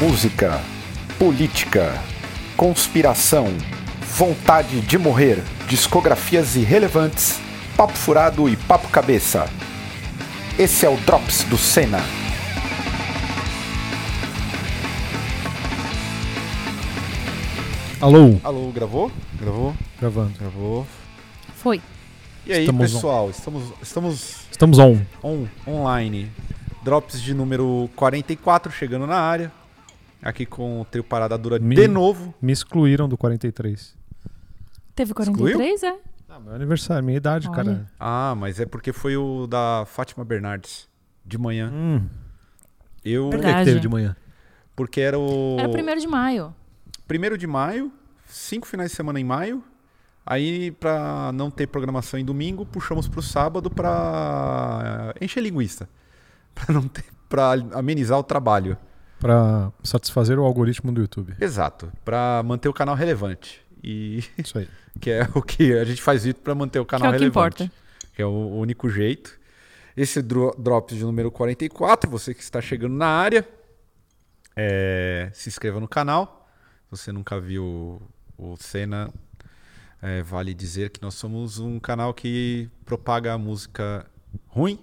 Música, política, conspiração, vontade de morrer, discografias irrelevantes, papo furado e papo cabeça. Esse é o Drops do Senna. Alô, Alô, gravou? Gravou? gravando. Gravou. Foi. E aí, Estamos pessoal, estamos, estamos Estamos on. on, online. Drops de número 44 chegando na área. Aqui com o trio Parada Dura Me- de novo. Me excluíram do 43. Teve 43, é? Ah, meu aniversário, minha idade, Olha. cara. Ah, mas é porque foi o da Fátima Bernardes. De manhã. Hum, Eu. por que, que teve de manhã? Porque era o. Era primeiro de maio. Primeiro de maio, cinco finais de semana em maio. Aí, pra não ter programação em domingo, puxamos pro sábado pra encher linguiça. Pra não ter. Pra amenizar o trabalho. Pra satisfazer o algoritmo do YouTube. Exato. Pra manter o canal relevante. E Isso aí. que é o que a gente faz isso pra manter o Que canal é o que relevante. importa. Que é o o único jeito. Esse dro Drops de número 44, você que está chegando na área, é, se inscreva no canal. Se você nunca viu o Cena, é, vale dizer que nós somos um canal que propaga música ruim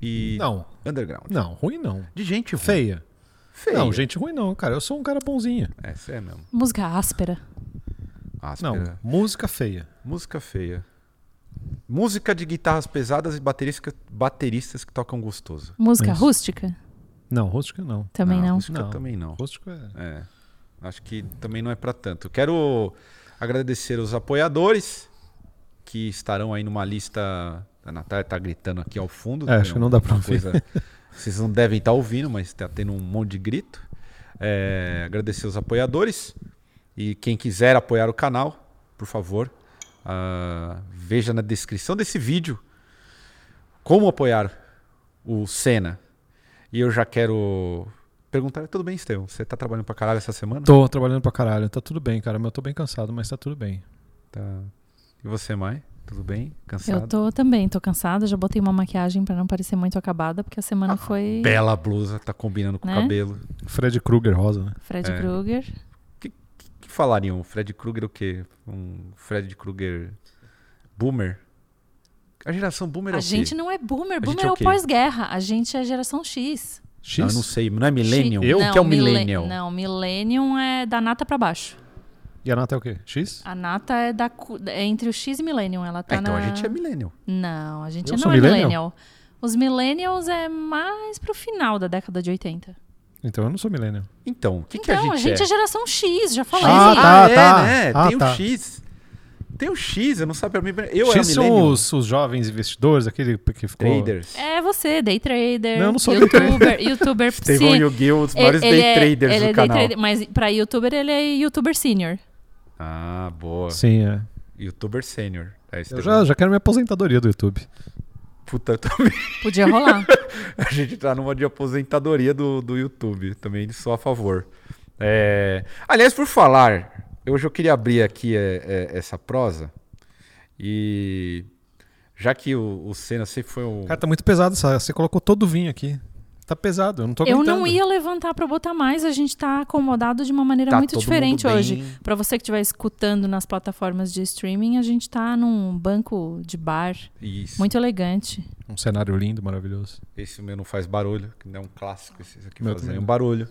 e Não, underground. não, ruim não. De gente ruim. Feia. Feia. Não, gente ruim não, cara. Eu sou um cara bonzinho. É, você é mesmo. Música áspera. Áspera. Não, música feia. Música feia. Música de guitarras pesadas e bateristas, bateristas que tocam gostoso. Música Isso. rústica? Não, rústica não. Também não. Música Não. também não. Rústico é... É. Acho que também não é pra tanto. Quero agradecer os apoiadores que estarão aí numa lista. A Natália tá gritando aqui ao fundo. É, acho que não dá pra uma ouvir. Vocês não devem estar ouvindo, mas tá tendo um monte de grito. É, agradecer os apoiadores. E quem quiser apoiar o canal, por favor, ah, veja na descrição desse vídeo como apoiar o Senna. E eu já quero perguntar, tudo bem, Estevão? Você tá trabalhando pra caralho essa semana? Tô trabalhando pra caralho. Tá tudo bem, cara. Mas eu tô bem cansado, mas tá tudo bem. Tá. E você, Mai? Tudo bem? Cansado? Eu tô também, tô cansada. Já botei uma maquiagem pra não parecer muito acabada, porque a semana foi Bela blusa, tá combinando com o Né? cabelo. Fred Krueger rosa, né? Fred É. Krueger. O que falariam? Fred Krueger o quê? Um Fred Krueger boomer? A geração boomer é A o quê? gente não é boomer. Boomer é é o o quê? pós-guerra. A gente é geração X. X? Não, eu não sei, não é millennium? X- Eu não, que é o mille- millennial. Não, millennium é da nata pra baixo. E a nata é o quê? X? A nata é, da, é entre o X e millennium. Ela tá Ah, então na... a gente é millennial. Não, a gente Eu não sou é millennial? millennial. Os millennials é mais pro final da década de 80. Então eu não sou millennial. Então, o que, que então, a gente, é? é? geração X, já falei. Ah, tá, é, tá. né? Ah, Tem o tá. X. Tem o X, eu não sabia. Eu X era são millennial. os, os jovens investidores, aquele que ficou... Traders. É você, day trader. Não, eu não sou day youtuber, youtuber e o Gil, os Ele- maiores ele day é- traders ele do é day canal. trader, mas pra youtuber ele é youtuber senior. Ah, boa. Sim, é. Youtuber sênior. É, Eu já, já quero minha aposentadoria do YouTube. Puta, eu também. Podia rolar. A gente tá numa de aposentadoria do, do YouTube. Também sou a favor. É, Aliás, por falar, hoje eu queria abrir aqui é, é, essa prosa. E já que o, o Senna sempre foi um. Cara, tá muito pesado. essa- Você colocou todo o vinho aqui. Tá pesado, eu não tô Eu aguentando. não ia levantar pra botar mais, a gente tá acomodado de uma maneira Tá muito diferente hoje. Pra você que estiver escutando nas plataformas de streaming, a gente tá num banco de bar Isso. muito elegante. Um cenário lindo, maravilhoso. Esse meu não faz barulho, que não é um clássico. Esses aqui Meu fazem também um barulho.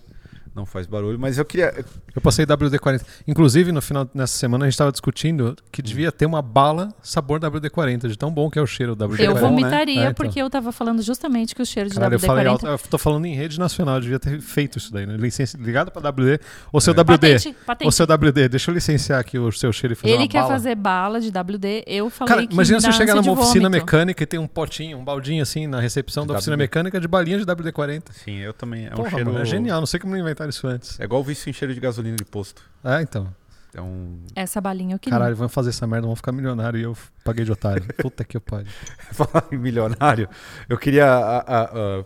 Não faz barulho. Mas eu queria. Eu passei WD-40. Inclusive, no final nessa semana, a gente tava discutindo que devia ter uma bala sabor WD-40, de tão bom que é o cheiro do WD-40. Eu né? vomitaria, É, então. porque eu tava falando justamente que o cheiro de Caralho, eu falei WD-40... alto, eu tô falando em rede nacional, eu devia ter feito isso daí, né? Licença, ligado pra WD. Ô É. seu WD, Patente, patente. ô seu WD, deixa eu licenciar aqui o seu cheiro e fazer Ele uma quer bala. fazer bala de WD, eu falei Cara, que imagina se eu chegar numa oficina vômito. mecânica e tem um potinho, um baldinho assim na recepção da De oficina WD. mecânica de balinha de WD-40. Sim, eu também. É um Porra, cheiro. mano, é genial, não sei como não inventaram isso antes. É igual o vício em cheiro de gasolina de posto. Ah, então. É um. Essa balinha eu queria. Caralho, vamos fazer essa merda, vamos ficar milionário e eu paguei de otário. Puta que pariu. Falar em milionário, eu queria a- a- a-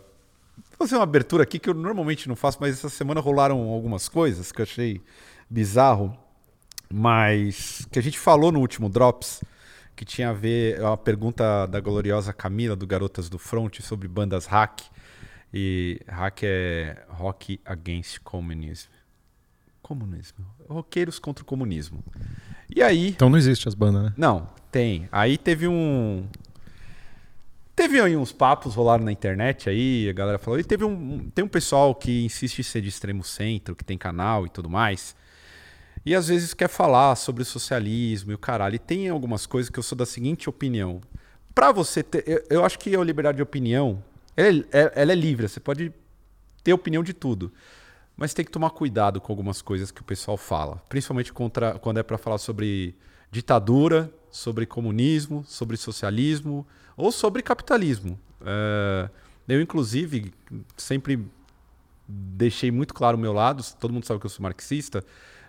fazer uma abertura aqui que eu normalmente não faço, mas essa semana rolaram algumas coisas que eu achei bizarro, mas que a gente falou no último Drops, que tinha a ver a pergunta da gloriosa Camila, do Garotas do Front, sobre bandas hack. E hack é Rock Against Communism. Comunismo. Roqueiros contra o comunismo. E aí. Então não existe as bandas, né? Não, tem. Aí teve um. Teve aí uns papos rolaram na internet aí, a galera falou. E teve um. Tem um pessoal que insiste em ser de extremo centro, que tem canal e tudo mais. E às vezes quer falar sobre socialismo e o caralho. E tem algumas coisas que eu sou da seguinte opinião. Pra você ter. Eu, eu acho que a liberdade de opinião. Ela é, ela é livre, você pode ter opinião de tudo. Mas tem que tomar cuidado com algumas coisas que o pessoal fala. Principalmente contra, quando é para falar sobre ditadura, sobre comunismo, sobre socialismo ou sobre capitalismo. É, eu, inclusive, sempre deixei muito claro o meu lado. Todo mundo sabe que eu sou marxista.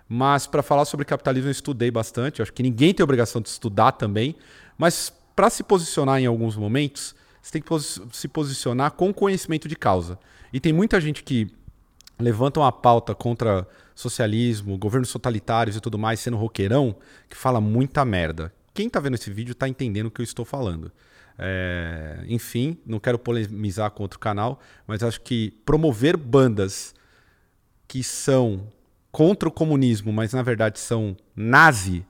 Mas para falar sobre capitalismo eu estudei bastante. Eu acho que ninguém tem obrigação de estudar também. Mas para se posicionar em alguns momentos, você tem que pos se posicionar com conhecimento de causa. E tem muita gente que levanta uma pauta contra socialismo, governos totalitários e tudo mais, sendo roqueirão, que fala muita merda. Quem está vendo esse vídeo está entendendo o que eu estou falando. É, enfim, não quero polemizar contra o canal, mas acho que promover bandas que são contra o comunismo, mas na verdade são nazi,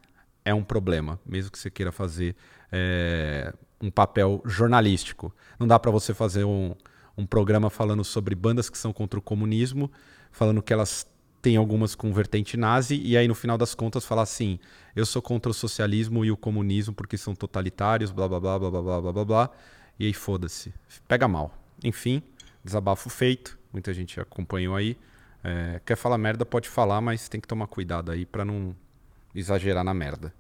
é um problema, mesmo que você queira fazer é, um papel jornalístico. Não dá para você fazer um, um programa falando sobre bandas que são contra o comunismo, falando que elas têm algumas com vertente nazi, e aí no final das contas falar assim: eu sou contra o socialismo e o comunismo porque são totalitários, blá blá blá blá blá blá blá blá, e aí foda-se. Pega mal. Enfim, desabafo feito, muita gente acompanhou aí. É, quer falar merda, pode falar, mas tem que tomar cuidado aí para não exagerar na merda.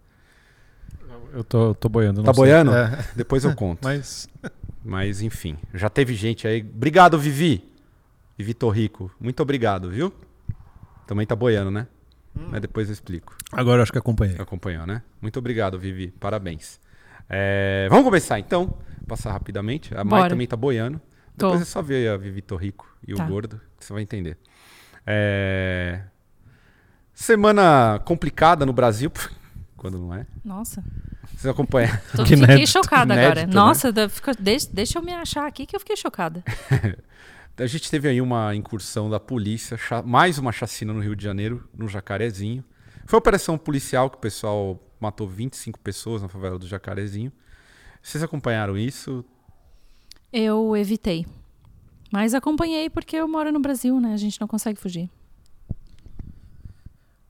Eu tô, tô boiando. Tá sei. boiando? É. Depois eu conto. Mas Mas enfim, já teve gente aí. Obrigado, Vivi. Vivi Torrico. Muito obrigado, viu? Também tá boiando, né? Mas depois eu explico. agora eu acho que acompanhei. Acompanhou, né? Muito obrigado, Vivi. Parabéns. É, vamos começar então. Passar rapidamente. A Mai Bora. também tá boiando. Tô. Depois é só ver a Vivi Torrico e Tá. o gordo, que você vai entender. É, Semana complicada no Brasil. Quando não é? Nossa, Vocês acompanham. tô, Que fiquei inédito. chocada Inédito, agora. né? Nossa, deixa, deixa eu me achar aqui que eu fiquei chocada. A gente teve aí uma incursão da polícia, mais uma chacina no Rio de Janeiro, no Jacarezinho. Foi uma operação policial que o pessoal matou 25 pessoas na favela do Jacarezinho. Vocês acompanharam isso? Eu evitei. Mas acompanhei porque eu moro no Brasil, né? A gente não consegue fugir.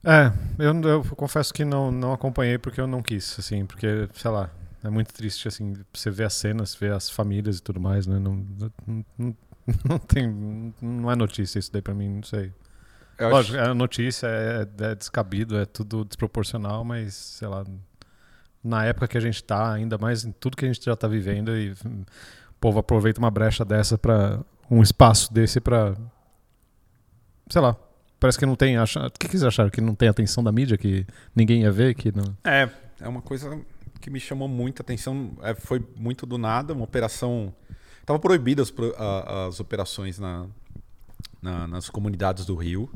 É, eu, eu confesso que não, não acompanhei porque eu não quis, assim, porque, sei lá, é muito triste, assim, você ver as cenas, ver as famílias e tudo mais, né? Não, não, não, tem. Não é notícia isso daí pra mim, não sei. Eu Lógico, acho- é notícia, é, é descabido, é tudo desproporcional, mas, sei lá, na época que a gente tá, ainda mais em tudo que a gente já tá vivendo, e hum, o povo aproveita uma brecha dessa para um espaço desse pra. Sei lá. Parece que não tem. Acha... O que, que acharam? Que não tem atenção da mídia? Que ninguém ia ver? Que não... É, é uma coisa que me chamou muita atenção. É, foi muito do nada, uma operação. Tava proibidas pro- a- as operações na, na- nas comunidades do Rio.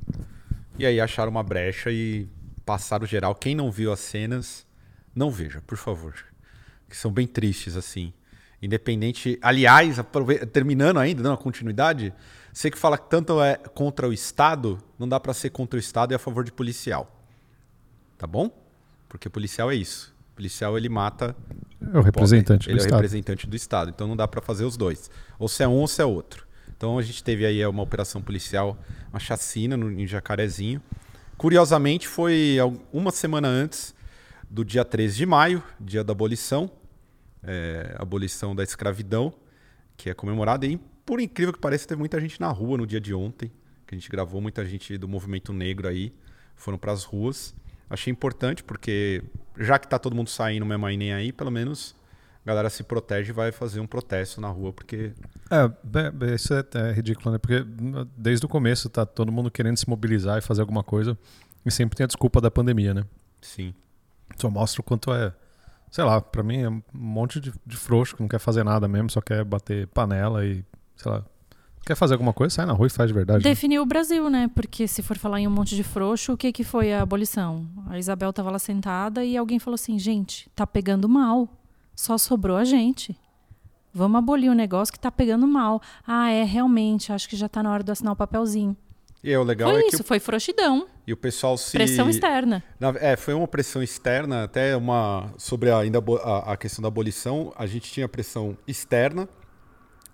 E aí acharam uma brecha e passaram geral. Quem não viu as cenas, não veja, por favor. Que são bem tristes, assim. Independente. Aliás, aprove- terminando ainda, dando uma continuidade, você que fala que tanto é contra o Estado, não dá pra ser contra o Estado e a favor de policial. Tá bom? Porque policial é isso. Policial ele mata É o representante ele do é o Estado. representante do Estado. Então não dá pra fazer os dois. Ou se é um ou se é outro. Então a gente teve aí uma operação policial, uma chacina no, em Jacarezinho. Curiosamente, foi uma semana antes do dia 13 de maio, dia da abolição, é, abolição da escravidão, que é comemorada. E, por incrível que pareça, teve muita gente na rua no dia de ontem, que a gente gravou, muita gente do movimento negro aí foram para as ruas. Achei importante, porque já que tá todo mundo saindo mesmo aí nem aí, pelo menos a galera se protege e vai fazer um protesto na rua, porque É, isso é, é ridículo, né? Porque hum, desde o começo tá todo mundo querendo se mobilizar e fazer alguma coisa. E sempre tem a desculpa da pandemia, né? sim. Só mostra o quanto é. Sei lá, pra mim é um monte de, de frouxo que não quer fazer nada mesmo, só quer bater panela e, sei lá. Quer fazer alguma coisa, sai na rua e faz de verdade. né? Definiu o Brasil, né? Porque se for falar em um monte de frouxo, o que, que foi a abolição? A Isabel tava lá sentada e alguém falou assim: gente, tá pegando mal. Só sobrou a gente. Vamos abolir o negócio que tá pegando mal. Ah, é, realmente, acho que já tá na hora de assinar o papelzinho. E é, o legal foi é isso, que o, foi frouxidão. e o pessoal se. Pressão externa. Na- é, foi uma pressão externa, até uma. Sobre a, ainda a, a questão da abolição, a gente tinha pressão externa.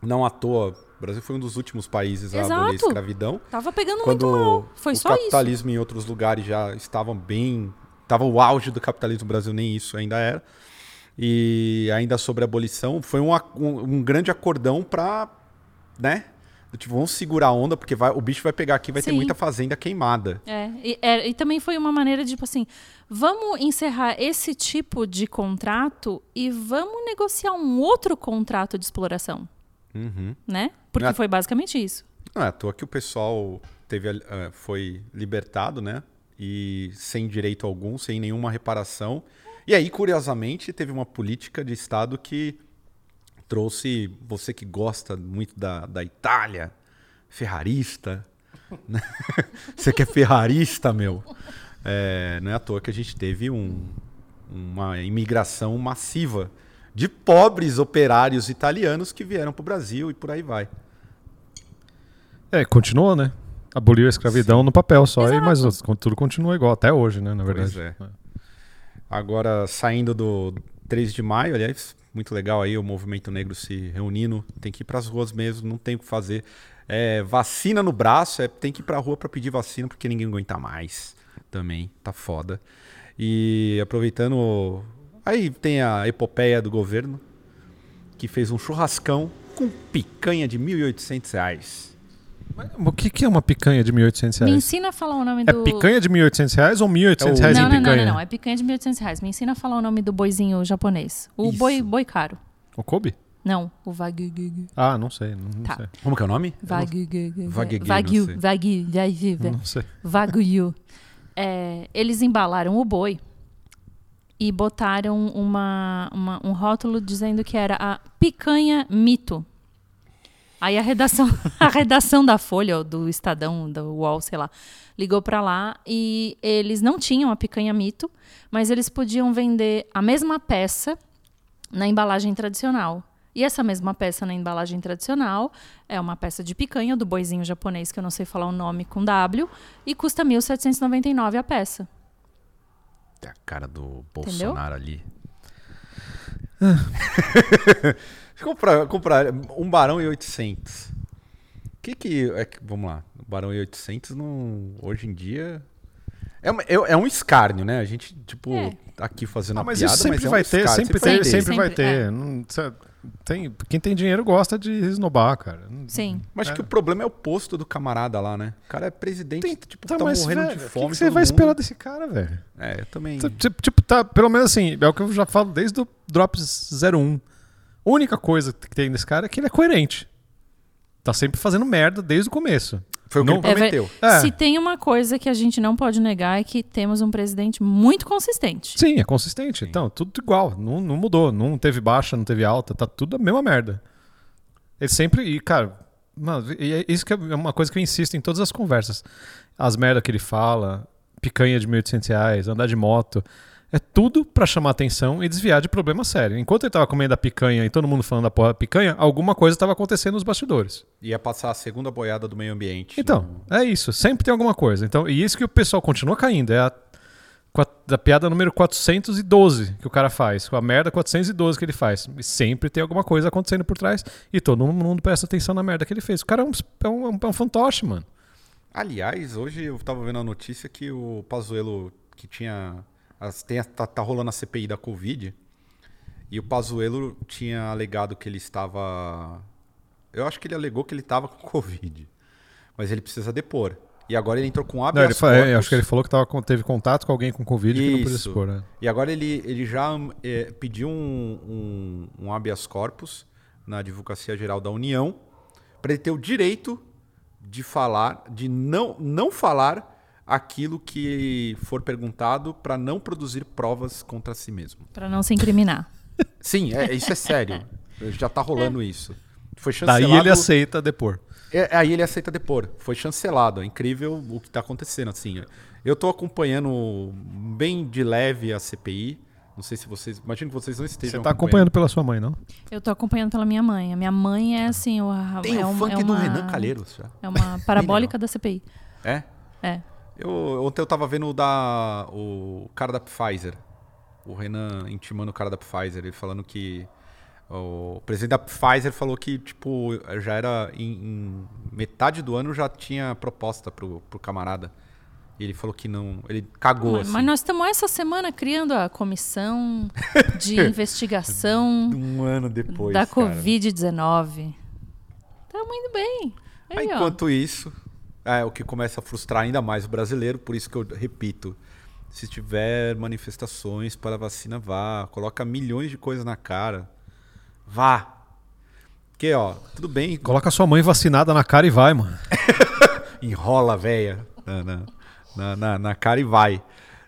Não à toa, o Brasil foi um dos últimos países a abolir a Exato. escravidão. Tava pegando Quando muito mal. Foi o só isso. capitalismo em outros lugares já estavam bem. Tava o auge do capitalismo no Brasil, nem isso ainda era. E ainda sobre a abolição, foi um, um, um grande acordão para, né? Tipo, vamos segurar a onda, porque vai, o bicho vai pegar aqui, vai ter Sim. muita fazenda queimada. É, e, é, e também foi uma maneira de, tipo assim, vamos encerrar esse tipo de contrato e vamos negociar um outro contrato de exploração, Uhum. né? Porque É. foi basicamente isso. Não é à toa que o pessoal teve, eh, foi libertado, né? E sem direito algum, sem nenhuma reparação. E aí, curiosamente, teve uma política de Estado que trouxe você que gosta muito da, da Itália, ferrarista. né? você que é ferrarista, meu. É, não é à toa que a gente teve um- uma imigração massiva de pobres operários italianos que vieram para o Brasil e por aí vai. É, continuou, né? Aboliu a escravidão no papel só, e, Exato. mas tudo continua igual, até hoje, né? Na verdade. é. Agora, saindo do 3 de maio, aliás, muito legal aí o movimento negro se reunindo. Tem que ir para as ruas mesmo, não tem o que fazer. É, vacina no braço, é, tem que ir para a rua para pedir vacina porque ninguém aguenta mais. Também, tá foda. E aproveitando, aí tem a epopeia do governo que fez um churrascão com picanha de 1.800 reais. O que, que é uma picanha de 1.800 Me reais? ensina a falar o nome É do... picanha de 1.800 reais ou 1.800 É o- reais Não, em não, não, picanha? não, não, é picanha de 1.800 reais. Me ensina a falar o nome do boizinho japonês. O Isso. boi, boi caro. O Kobe? Não, o Wagyu. Ah, não sei. Não, não Tá. sei. Como que é o nome? Wagyu. Wagyu, não Wagyu. sei. Wagyu. Wagyu. Não sei. Wagyu. É, eles embalaram o boi e botaram uma, uma- um rótulo dizendo que era a picanha mito. Aí a redação, a redação da Folha, do Estadão, do UOL, sei lá, ligou pra lá e eles não tinham a picanha mito, mas eles podiam vender a mesma peça na embalagem tradicional. E essa mesma peça na embalagem tradicional é uma peça de picanha do boizinho japonês, que eu não sei falar o nome com W, e custa R$ 1.799 a peça. Tem a cara do Bolsonaro ali. comprar, comprar um barão e 800. Que que é que vamos lá, um barão e 800 não hoje em dia é, uma- é, é um escárnio, né? A gente tipo É. tá aqui fazendo Ah, mas piada, isso sempre mas é um vai ter, escárnio, sempre, vai tem, ter. sempre vai Sempre, ter. é. Não- tem, quem tem dinheiro gosta de esnobar, cara. Sim. Mas É. que o problema é o posto do camarada lá, né? O cara é presidente, Tem, tipo, tá, tá, morrendo velho, de o que fome. que você vai mundo. esperar desse cara, velho? É, eu também. Tipo, tipo, tá, pelo menos assim, é o que eu já falo desde o Drops 01. A única coisa que tem nesse cara é que ele é coerente. Tá sempre fazendo merda desde o começo. Foi o que não- ele É prometeu. É. Se tem uma coisa que a gente não pode negar é que temos um presidente muito consistente. Sim, é consistente. Então, tudo igual. Não, não mudou. Não teve baixa, não teve alta. Tá tudo a mesma merda. Ele sempre. E, cara, mano, e é isso que é uma coisa que eu insisto em todas as conversas. As merdas que ele fala, picanha de 1.800 reais, andar de moto. É tudo pra chamar atenção e desviar de problema sério. Enquanto ele tava comendo a picanha e todo mundo falando da porra da picanha, alguma coisa tava acontecendo nos bastidores. Ia passar a segunda boiada do meio ambiente. Então, é isso. Sempre tem alguma coisa. Então, e isso que o pessoal continua caindo. É a, a piada número 412 que o cara faz. Com a merda 412 que ele faz. E sempre tem alguma coisa acontecendo por trás. E todo mundo presta atenção na merda que ele fez. O cara é um, é um, é um fantoche, mano. Aliás, hoje eu tava vendo a notícia que o Pazuello, que tinha. As- tem tá, tá rolando a CPI da Covid. E o Pazuello tinha alegado que ele estava. Eu acho que ele alegou que ele estava com Covid. Mas ele precisa depor. E agora ele entrou com Não, habeas ele fa- é, corpus. eu acho que ele falou que tava teve contato com alguém com Covid que não podia Isso. expor. Né? E agora ele, ele já é, pediu um, um, um habeas corpus na Advocacia Geral da União para ele ter o direito de falar, de não, não falar aquilo que for perguntado para não produzir provas contra si mesmo. Pra não se incriminar. Sim, é, isso é sério. Já tá rolando isso. Foi chancelado. Daí ele aceita depor. É, aí ele aceita depor. Foi chancelado. É incrível o que está acontecendo. Assim, eu estou acompanhando bem de leve a CPI. Não sei se vocês. Imagino que vocês não estejam. Você tá acompanhando pela sua mãe, não? Eu tô acompanhando pela minha mãe. A minha mãe é assim, o, Tem é o um- funk é do uma, Renan Calheiros já. É uma parabólica da CPI. É? É. Eu, ontem eu tava vendo o da. O cara da Pfizer. O Renan intimando o cara da Pfizer. Ele falando que. O presidente da Pfizer falou que, tipo, já era. Em, em metade do ano já tinha proposta pro, pro camarada. E ele falou que não. Ele cagou, Mas, assim. mas nós estamos essa semana criando a comissão de investigação Um ano depois. da cara. Covid-19. Estamos indo bem. Aí, Aí, ó. enquanto isso, é o que começa a frustrar ainda mais o brasileiro, por isso que eu repito. Se tiver manifestações para a vacina, vá. Coloca milhões de coisas na cara. Vá. Porque, ó, tudo bem, Coloca sua mãe vacinada na cara e vai, mano. enrola, véia, na, na, na, cara e vai.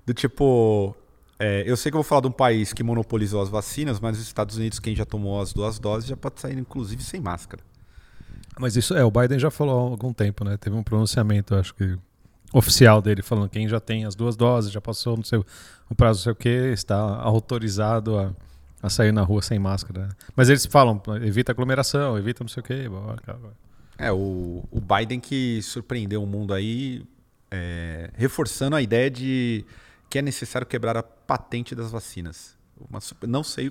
Do tipo, é, eu sei que eu vou falar de um país que monopolizou as vacinas, mas os Estados Unidos, quem já tomou as duas doses, já pode sair, inclusive, sem máscara. Mas isso é, o Biden já falou há algum tempo, né? Teve um pronunciamento, acho que oficial dele, falando quem já tem as duas doses, já passou no o prazo, não sei o que, está autorizado a, a sair na rua sem máscara. né? Mas eles falam, evita aglomeração, evita não sei o que. É, o, o Biden que surpreendeu o mundo aí, é, reforçando a ideia de que é necessário quebrar a patente das vacinas. Uma não sei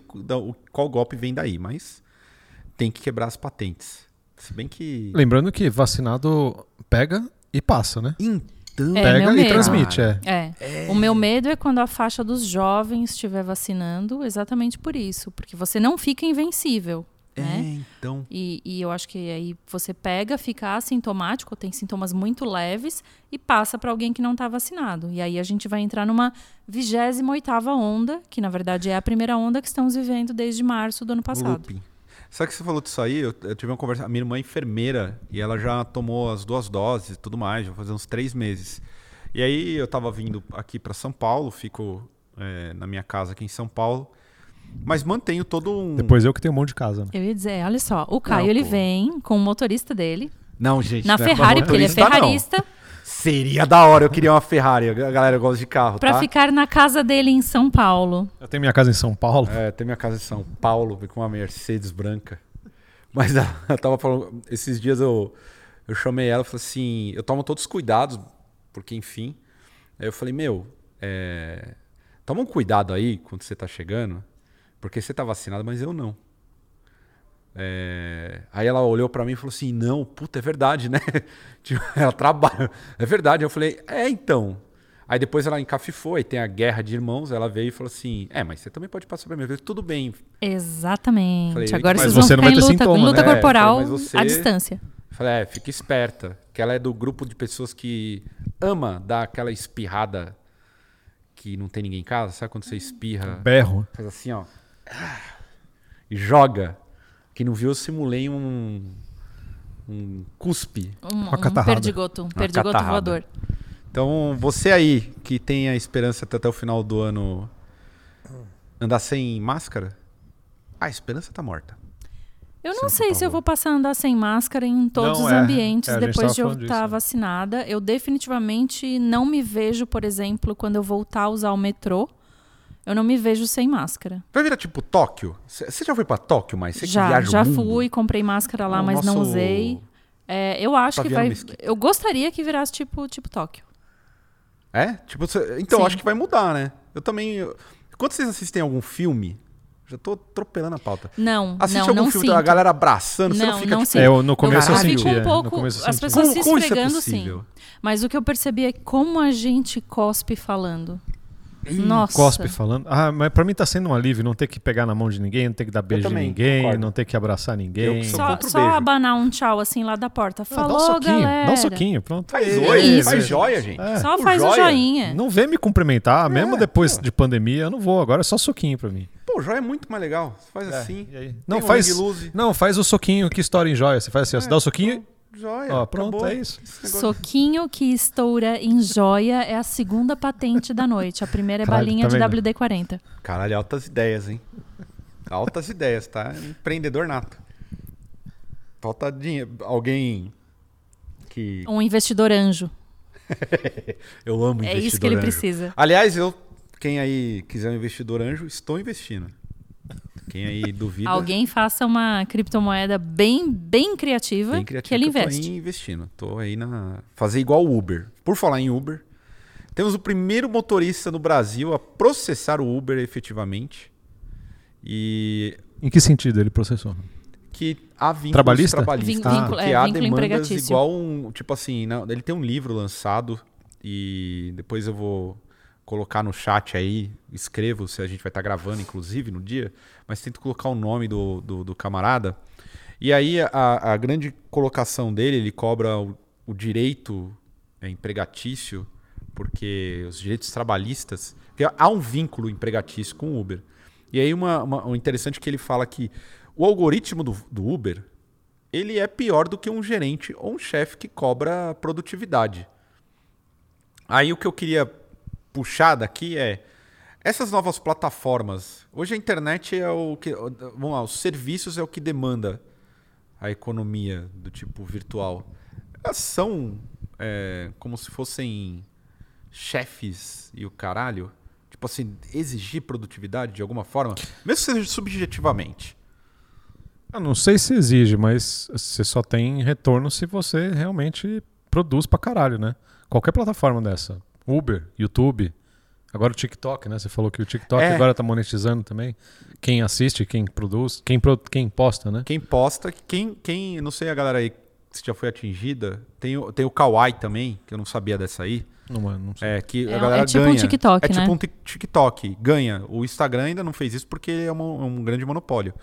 qual golpe vem daí, mas tem que quebrar as patentes. Se bem que. Lembrando que vacinado pega e passa, né? Então. É, pega e medo. transmite, é. É. O meu medo é quando a faixa dos jovens estiver vacinando, exatamente por isso. Porque você não fica invencível. É, Né? então. E, e eu acho que aí você pega, fica assintomático, tem sintomas muito leves e passa para alguém que não está vacinado. E aí a gente vai entrar numa 28 onda, que na verdade é a primeira onda que estamos vivendo desde março do ano passado. Looping. Sabe que você falou disso aí? Eu, eu tive uma conversa. A minha irmã é enfermeira e ela já tomou as duas doses e tudo mais, já fazer uns três meses. E aí eu tava vindo aqui para São Paulo, fico é, na minha casa aqui em São Paulo, mas mantenho todo um. Depois eu que tenho um monte de casa. Né? Eu ia dizer, olha só, o Caio Não, ele pô. vem com o motorista dele Não, gente. na não é Ferrari, porque ele é motorista, não. Seria da hora, eu queria uma Ferrari. A galera gosta de carro, para tá? ficar na casa dele em São Paulo. Eu tenho minha casa em São Paulo. É, tem minha casa em São Paulo, com uma Mercedes branca. Mas ela ela tava falando, esses dias eu, eu chamei ela e falei assim, eu tomo todos os cuidados, porque enfim. Aí eu falei, meu, é, toma um cuidado aí quando você tá chegando, porque você tá vacinado, mas eu não. É, aí ela olhou pra mim e falou assim, não, puta, é verdade, né? Tipo, ela trabalha. É verdade. Eu falei, é então. Aí depois ela encafifou, aí tem a guerra de irmãos, ela veio e falou assim, é, mas você também pode passar pra mim. Eu falei, tudo bem, Exatamente. Falei, Agora mas vocês vão você não ficar vai em ter luta, sintoma, luta né? corporal Mas você- à distância. Falei, é, fica esperta. Que ela é do grupo de pessoas que ama dar aquela espirrada que não tem ninguém em casa. Sabe quando você espirra? Berro. Faz assim, ó. E joga. Quem não viu, eu simulei um. Um cuspe. Um, Uma um catarrada. perdigoto, um perdigoto catarrada. voador. Então, você aí que tem a esperança até, até o final do ano andar sem máscara, a esperança tá morta. Eu não Sim, por sei se eu vou passar a andar sem máscara em todos Não, os é. ambientes É, depois de eu estar disso, né? vacinada. Eu definitivamente não me vejo, por exemplo, quando eu voltar a usar o metrô, eu não me vejo sem máscara. Vai virar tipo Tóquio? Você já foi pra Tóquio, mas você que já, viaja o já mundo? fui, comprei máscara lá, O mas não nosso usei. É, eu acho que Fabiano vai. Mesquita. Eu gostaria que virasse tipo, tipo Tóquio. É? Tipo, cê- então, Sim. acho que vai mudar, né? Eu também. eu- Quando vocês assistem algum filme, já tô atropelando a pauta. Não, Assiste não, algum não filme sinto. da galera abraçando, você não Não, fica não tipo. É, eu, no começo eu, Caralho. senti. Um é, pouco- no começo eu as pessoas como, se isso é esfregando, sim. possível? Mas o que eu percebi é como a gente cospe falando. Nossa. Cospe falando. Ah, mas pra mim tá sendo um alívio não ter que pegar na mão de ninguém, não ter que dar beijo em ninguém, concordo. não ter que abraçar ninguém. Eu sou Só, o só beijo. abanar um tchau assim lá da porta. Ah, Falou, dá um soquinho, galera. dá um soquinho, pronto. Faz É oi, faz joia, gente. É. Só O faz o joia. joinha. Não vem me cumprimentar, mesmo É, depois pô. de pandemia, eu não vou. Agora é só soquinho pra mim. Pô, joia é muito mais legal. Você faz assim. E aí? tem Não, um faz. Não, faz o soquinho que estoura em joia. Você faz assim, ó, você dá o soquinho. Joia. Ó, pronto, acabou. é isso. Soquinho que estoura em joia é a segunda patente da noite. A primeira é Caralho, balinha tá de vendo? WD-40. Caralho, altas ideias, hein? Altas ideias, tá? Empreendedor nato. Falta dinheiro. Alguém que. Um investidor anjo. Eu amo É investidor isso que ele anjo. precisa. Aliás, eu quem aí quiser um investidor anjo, estou investindo. Quem aí duvida. Alguém faça uma criptomoeda bem, bem criativa, bem criativo que ele eu tô investe. aí investindo. Tô aí na. Fazer igual o Uber. Por falar em Uber, temos o primeiro motorista no Brasil a processar o Uber efetivamente. E Em que sentido ele processou? que há vínculos Trabalhista? trabalhistas. Vin- vínculo- que é, há demandas igual um. Tipo assim, não, ele tem um livro lançado e depois eu vou colocar no chat aí, escrevo se a gente vai estar gravando, inclusive, no dia, mas tento colocar o nome do, do, do camarada. E aí a, a grande colocação dele, ele cobra o, o direito é, empregatício, porque os direitos trabalhistas. Há um vínculo empregatício com o Uber. E aí uma, uma, o interessante é que ele fala que o algoritmo do, do Uber ele é pior do que um gerente ou um chefe que cobra produtividade. Aí o que eu queria puxar daqui é essas novas plataformas. Hoje a internet é o que. Vamos lá, os serviços é o que demanda a economia do tipo virtual. Elas são é, como se fossem chefes e o caralho. Tipo assim, exigir produtividade de alguma forma, mesmo que seja subjetivamente. Eu não sei se exige, mas você só tem retorno se você realmente produz pra caralho, né? Qualquer plataforma dessa. Uber, YouTube. Agora o TikTok, né? Você falou que o TikTok É. agora tá monetizando também. Quem assiste, quem produz, quem, pro- quem posta, né? Quem posta, quem, quem, não sei a galera aí se já foi atingida, tem, o- tem o Kawaii também, que eu não sabia dessa aí. Não, não sei. É que É a um- galera é tipo um ganha. TikTok, É tipo né? um tic- TikTok, ganha. O Instagram ainda não fez isso porque é uma- é um grande monopólio.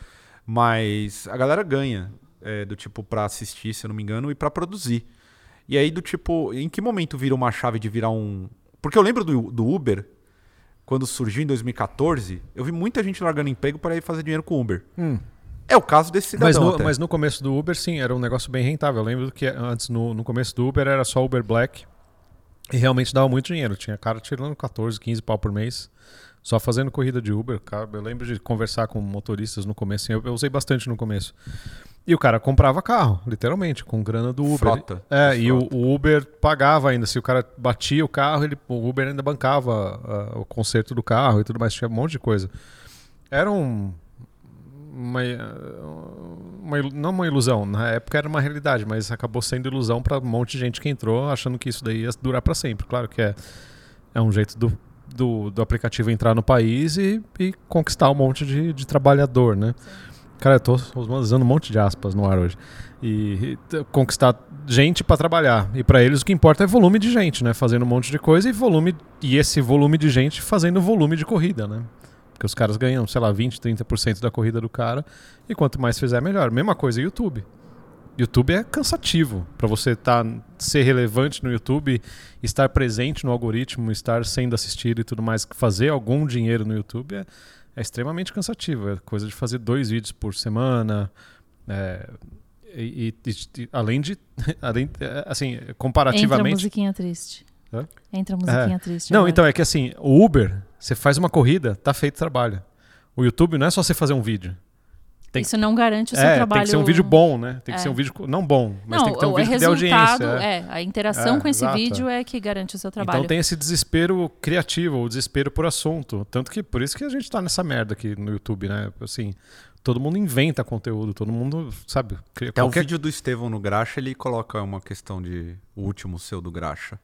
Mas a galera ganha é, do tipo pra assistir, se eu não me engano, e pra produzir. E aí do tipo, em que momento vira uma chave de virar um... Porque eu lembro do, do Uber, quando surgiu em 2014, eu vi muita gente largando emprego para ir fazer dinheiro com o Uber. Hum. É o caso desse cidadão Mas no, até. mas no começo do Uber, sim, era um negócio bem rentável. Eu lembro que antes, no, no começo do Uber, era só Uber Black. E realmente dava muito dinheiro. Tinha cara tirando 14, 15 pau por mês. Só fazendo corrida de Uber. Cara, eu lembro de conversar com motoristas no começo. assim, Eu, eu usei bastante no começo. E o cara comprava carro, literalmente, com grana do Uber. Frota. É, e o, Frota. o Uber pagava ainda. Se o cara batia o carro, ele, o Uber ainda bancava ah, o conserto do carro e tudo mais. Tinha um monte de coisa. Era um, uma, uma não uma ilusão, na época era uma realidade, mas acabou sendo ilusão para um monte de gente que entrou achando que isso daí ia durar para sempre. Claro que é, é um jeito do, do, do aplicativo entrar no país e, e conquistar um monte de, de trabalhador, né? Cara, eu tô usando um monte de aspas no ar hoje. E, e conquistar gente para trabalhar. E para eles o que importa é volume de gente, né? Fazendo um monte de coisa e volume e esse volume de gente fazendo volume de corrida, né? Porque os caras ganham, sei lá, 20, 30% da corrida do cara. E quanto mais fizer, melhor. Mesma coisa YouTube. YouTube é cansativo. Para você tá, ser relevante no YouTube, estar presente no algoritmo, estar sendo assistido e tudo mais, fazer algum dinheiro no YouTube é, é extremamente cansativo. É coisa de fazer dois vídeos por semana. é, e, e- e- além de. além, é, assim, Entra a comparativamente. musiquinha triste. Hã? Entra a musiquinha triste. Não, agora. então é que assim, o Uber, você faz uma corrida, tá feito trabalho. O YouTube não é só você fazer um vídeo. Tem- Isso não garante o seu é, trabalho. tem que ser um vídeo bom, né? Tem que É. ser um vídeo não bom, mas não, tem que ter um o vídeo que dê audiência. é. é, a interação É, com esse exato. vídeo é que garante o seu trabalho. Então tem esse desespero criativo, o desespero por assunto. Tanto que por isso que a gente tá nessa merda aqui no YouTube, né? Assim, todo mundo inventa conteúdo, todo mundo, sabe? cria Até o qualquer... vídeo do Estevão no Graxa, ele coloca uma questão de o último seu do Graxa,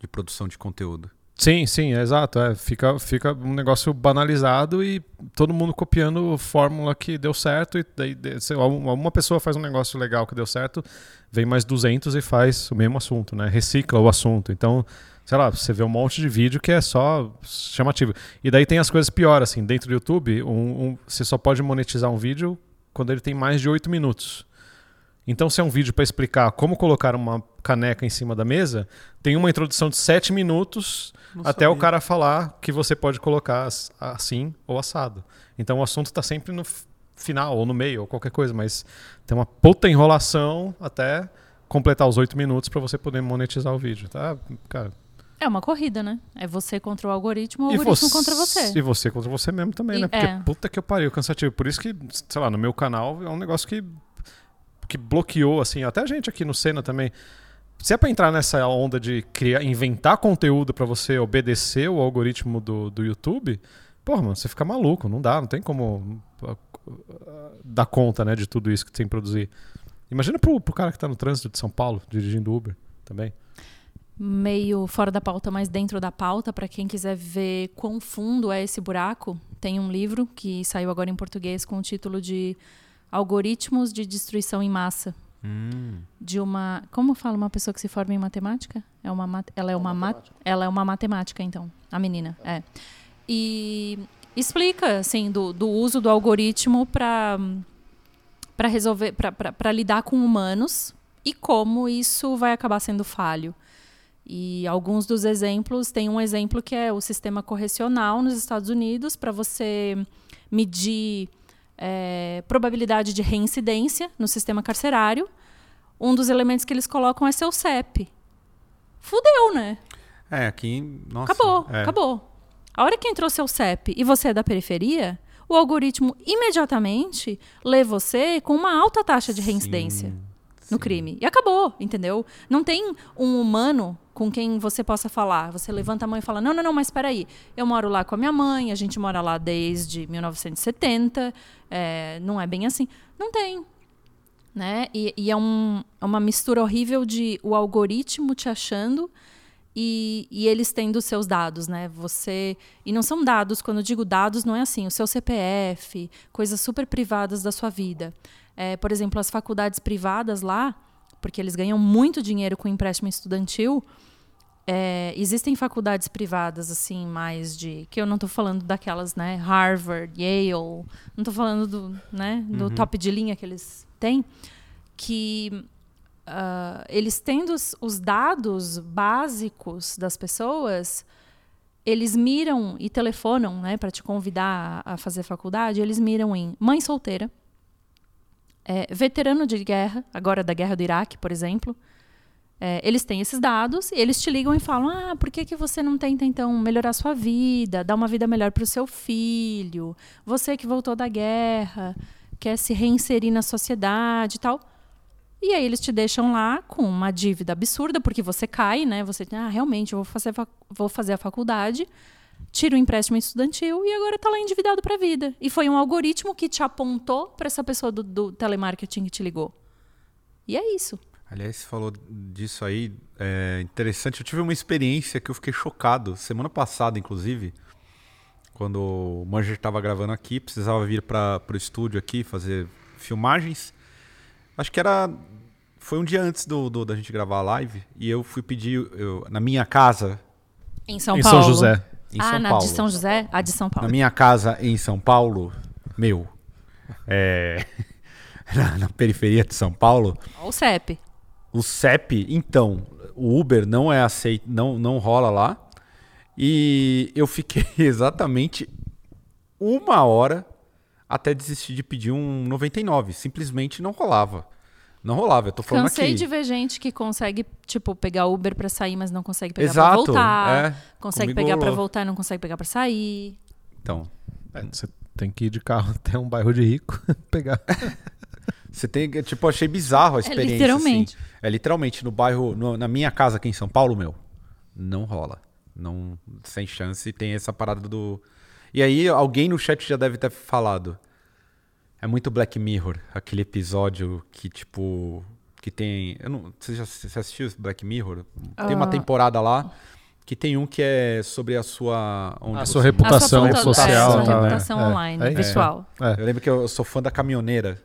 de produção de conteúdo. Sim, sim, é exato. É, fica, fica um negócio banalizado e todo mundo copiando fórmula que deu certo. E daí, sei lá, uma pessoa faz um negócio legal que deu certo, vem mais 200 e faz o mesmo assunto, né? Recicla o assunto. Então, sei lá, você vê um monte de vídeo que é só chamativo. E daí tem as coisas piores, assim. Dentro do YouTube, um- um- você só pode monetizar um vídeo quando ele tem mais de 8 minutos. Então, se é um vídeo para explicar como colocar uma caneca em cima da mesa, tem uma introdução de 7 minutos Não até o sabia. cara falar que você pode colocar as- assim ou assado. Então o assunto está sempre no final ou no meio ou qualquer coisa, mas tem uma puta enrolação até completar os 8 minutos para você poder monetizar o vídeo, tá? Cara, É uma corrida, né? É você contra o algoritmo, o e algoritmo contra você. E você contra você mesmo também, E- né? Porque é. puta que eu pariu, cansativo. Por isso que, sei lá, no meu canal é um negócio que, que bloqueou, assim, até a gente aqui no Senna também. Se é pra entrar nessa onda de criar, inventar conteúdo pra você obedecer o algoritmo do, do YouTube, porra, mano, você fica maluco, não dá, não tem como uh, uh, dar conta, né, de tudo isso que tem que produzir. Imagina pro, pro cara que tá no trânsito de São Paulo, dirigindo Uber também. meio fora da pauta, mas dentro da pauta, para quem quiser ver quão fundo é esse buraco, tem um livro que saiu agora em português com o título de Algoritmos de Destruição em Massa. De uma. Como fala uma pessoa que se forma em matemática? É uma, mat- ela, é uma ma- ela é uma matemática, então, a menina. É. E explica, assim, do, do uso do algoritmo para para resolver, para lidar com humanos e como isso vai acabar sendo falho. E alguns dos exemplos, tem um exemplo que é o sistema correcional nos Estados Unidos, para você medir é, probabilidade de reincidência no sistema carcerário. Um dos elementos que eles colocam é seu CEP. Fudeu, né? É, aqui. Nossa, Acabou, é. acabou. A hora que entrou seu CEP e você é da periferia, o algoritmo imediatamente lê você com uma alta taxa de reincidência Sim, no crime. E acabou, entendeu? Não tem um humano com quem você possa falar. Você levanta a mão e fala: não, não, não, mas espera aí. Eu moro lá com a minha mãe, a gente mora lá desde 1970, é, não é bem assim. Não tem. Né? E, e é, um- é uma mistura horrível de o algoritmo te achando e, e eles tendo os seus dados, né? Você e não são dados. Quando eu digo dados, não é assim. O seu CPF, coisas super privadas da sua vida. É, por exemplo, as faculdades privadas lá, porque eles ganham muito dinheiro com empréstimo estudantil. é, existem faculdades privadas assim mais de que eu não estou falando daquelas né Harvard Yale não estou falando do né do top de linha que eles têm que ah, eles tendo os, os dados básicos das pessoas, eles miram e telefonam, né, para te convidar a, a fazer faculdade, eles miram em mãe solteira, é, veterano de guerra, agora da guerra do Iraque, por exemplo. É, eles têm esses dados e eles te ligam e falam: Ah, por que, que você não tenta então melhorar sua vida, dar uma vida melhor para o seu filho? Você que voltou da guerra, quer se reinserir na sociedade e tal. E aí eles te deixam lá com uma dívida absurda, porque você cai, né? Você, ah, realmente, eu vou fazer, vou fazer a faculdade, tira o empréstimo estudantil e agora tá lá endividado pra vida. E foi um algoritmo que te apontou para essa pessoa do, do telemarketing que te ligou. E é isso. Aliás, você falou disso aí, é interessante. Eu tive uma experiência que eu fiquei chocado. Semana passada, inclusive, quando o Manger estava gravando aqui, precisava vir para o estúdio aqui fazer filmagens. Acho que era. Foi um dia antes do, do- da gente gravar a live. E eu fui pedir eu- na minha casa, Em São em Paulo. São José. em ah, São na Paulo. de São José? A de São Paulo. Na minha casa em São Paulo, meu. É, na, na periferia de São Paulo. Olha o CEP. O CEP, então, o Uber não é aceito, não, não rola lá. E eu fiquei exatamente uma hora até desistir de pedir um 99. Simplesmente não rolava. Não rolava. Eu tô falando Cansei aqui. de ver gente que consegue, tipo, pegar Uber pra sair, mas não consegue pegar Exato. pra voltar. é. Consegue Comigo pegar pra rolou. voltar e não consegue pegar pra sair. Então, É, você tem que ir de carro até um bairro de rico pegar. você tem, que- tipo, achei bizarro a experiência. É literalmente. assim. É literalmente no bairro, no- na minha casa aqui em São Paulo, meu, não rola. Não, sem chance, tem essa parada do. E aí, alguém no chat já deve ter falado. É muito Black Mirror, aquele episódio que, tipo. Que tem. Eu não, você já você assistiu Black Mirror? Tem uma Ah. temporada lá que tem um que é sobre a sua. onde A sua reputação a sua social. É, sua tá, né? reputação É, online, é pessoal. É. Eu lembro que eu sou fã da caminhoneira.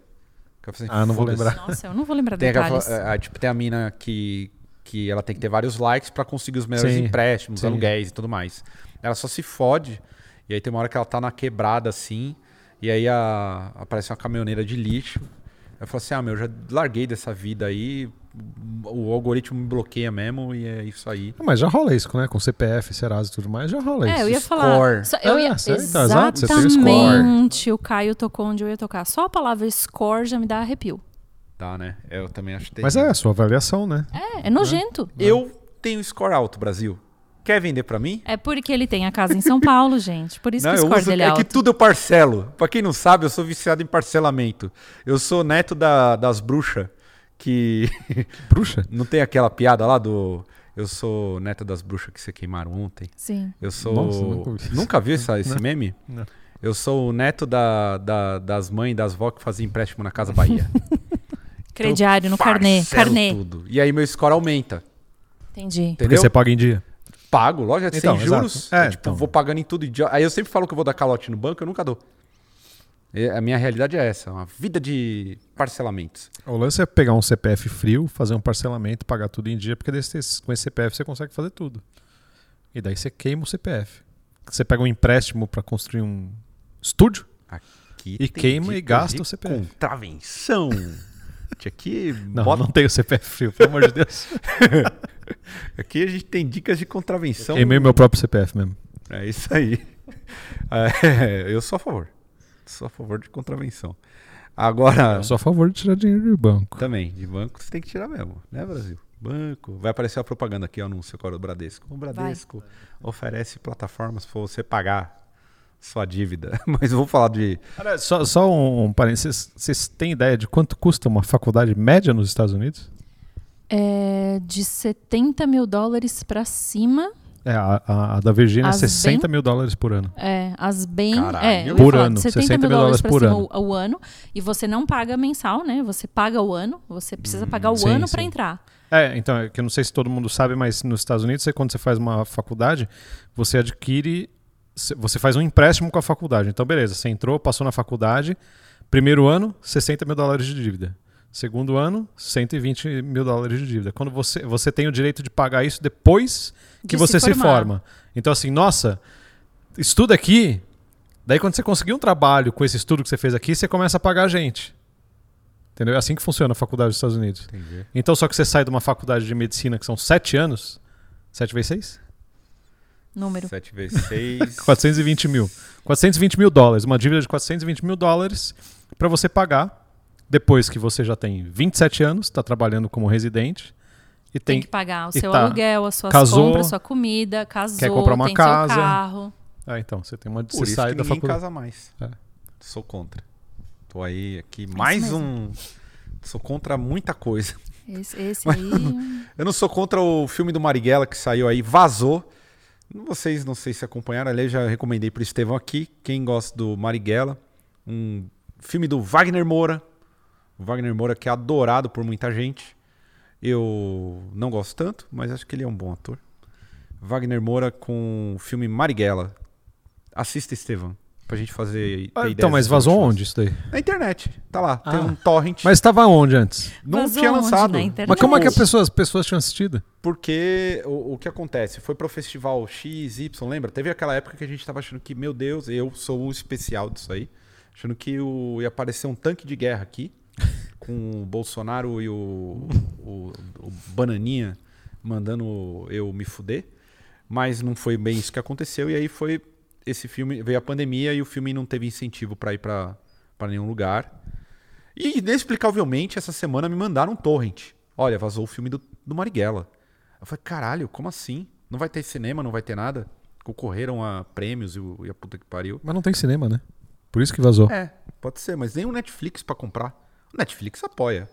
Assim, Ah, não vou lembrar. Nossa, eu não vou lembrar Tem, detalhes. é, tipo, tem a mina que, que ela tem que ter vários likes pra conseguir os melhores Sim, empréstimos, sim. aluguéis e tudo mais. Ela só se fode. E aí tem uma hora que ela tá na quebrada assim. E aí a- aparece uma caminhoneira de lixo. Eu falo assim: ah, meu, eu já larguei dessa vida aí. O algoritmo me bloqueia mesmo e é isso aí. Mas já rola isso, né? Com CPF, Serasa e tudo mais, já rola isso. É, eu ia Score. falar. só- eu ia, certo, exato, você tem o score. exatamente. O Caio tocou onde eu ia tocar. Só a palavra score já me dá arrepio. Tá, né? Eu também acho Mas é terrível. a sua avaliação, né? É, é nojento. Eu tenho score alto, Brasil. Quer vender pra mim? É porque ele tem a casa em São Paulo, gente. Por isso Não, que o eu score uso, dele é é alto. que tudo eu parcelo. Pra quem não sabe, eu sou viciado em parcelamento. Eu sou neto da- das bruxas que. Bruxa? Não tem aquela piada lá do. Eu sou neto das bruxas que você queimaram ontem. Sim. Eu sou. Nossa, nunca. Nunca viu essa- esse Não. meme? Não. Eu sou o neto da, da- das mães e das vó que faziam empréstimo na Casa Bahia. Crediário no carnê. Carnê. tudo. E aí meu score aumenta. Entendi. Porque Entendeu? você paga em dia. Pago, loja Então, sem juros. É, tipo, então. vou pagando em tudo. de- Aí eu sempre falo que eu vou dar calote no banco, eu nunca dou. A minha realidade é essa, uma vida de parcelamentos. O lance é pegar um CPF frio, fazer um parcelamento, pagar tudo em dia, porque desse, com esse CPF você consegue fazer tudo. E daí você queima o CPF. Você pega um empréstimo para construir um estúdio, Aqui E queima e gasta de o CPF. Contravenção. Tinha aqui, não, bota- não tem o CPF frio, pelo amor de Deus. aqui a gente tem dicas de contravenção. Queimei meu próprio CPF mesmo. É isso aí. É, eu sou a favor. Sou a favor de contravenção. Agora, Eu sou a favor de tirar dinheiro do banco. também, de banco você tem que tirar mesmo, né, Brasil? Banco. Vai aparecer a propaganda aqui, o anúncio agora do Bradesco. O Bradesco oferece plataformas para você pagar sua dívida. Mas eu vou falar de. Cara, só, só um, um parênteses. Vocês têm ideia de quanto custa uma faculdade média nos Estados Unidos? É de 70 mil dólares pra cima. É, a, a- a da Virgínia é As 60 bem- mil dólares por ano. É, as bem. Caralho. É, Por falar, ano, 70 mil mil dólares por cima ano. O, o ano. E você não paga mensal, né? Você paga o ano. Você precisa pagar o Sim, ano pra sim. entrar. É, então, é que eu não sei se todo mundo sabe, mas nos Estados Unidos, você, quando você faz uma faculdade, você adquire. Você faz um empréstimo com a faculdade. Então, beleza, você entrou, passou na faculdade. Primeiro ano, 60 mil dólares de dívida. Segundo ano, 120 mil dólares de dívida. Quando você, você tem o direito de pagar isso depois que De você se, formar. forma. Então, assim, nossa, estuda aqui. Daí, quando você conseguir um trabalho com esse estudo que você fez aqui, você começa a pagar a gente. Entendeu? É assim que funciona a faculdade dos Estados Unidos. Entendi. Então, só que você sai de uma faculdade de medicina que são sete anos. Sete vezes seis? Número. 7 vezes 6. 420 mil. 420 mil dólares. Uma dívida de 420 mil dólares para você pagar depois que você já tem 27 anos, está trabalhando como residente e Tem, tem, que pagar o seu tá- aluguel, as suas casou, compras, sua comida, casou, quer comprar uma tem casa. seu carro. Ah, então, você tem uma Por você isso sai que da faculdade. casa mais. É. Sou contra. Tô aí aqui. Mais mesmo. um. Sou contra muita coisa. Esse, esse aí. Eu não sou contra o filme do Marighella que saiu aí, vazou. Vocês não sei se acompanharam, ali eu já recomendei pro Estevão aqui. Quem gosta do Marighella, um filme do Wagner Moura. O Wagner Moura que é adorado por muita gente. Eu não gosto tanto, mas acho que ele é um bom ator. Wagner Moura com o filme Marighella. Assista, Estevão, pra gente fazer. Ah, então, mas vazou onde isso daí? Na internet. Tá lá. Tem Ah. um torrent. Mas estava onde antes? não Vazou tinha onde? lançado. Mas como é que pessoa, as pessoas tinham assistido? porque o, o que acontece? Foi pro festival XY, lembra? Teve aquela época que a gente tava achando que, meu Deus, eu sou o especial disso aí. Achando que o, ia aparecer um tanque de guerra aqui, com o Bolsonaro e o, o, o Bananinha mandando eu me fuder. Mas não foi bem isso que aconteceu. E aí foi esse filme, veio a pandemia e o filme não teve incentivo pra ir pra pra nenhum lugar. E inexplicavelmente, essa semana me mandaram um torrent. Olha, vazou o filme do, do Marighella. Eu falei, caralho, como assim? Não vai ter cinema, não vai ter nada? Concorreram a prêmios e, e a puta que pariu. Mas não tem cinema, né? Por isso que vazou. É, pode ser, mas nem o Netflix pra comprar. O Netflix apoia.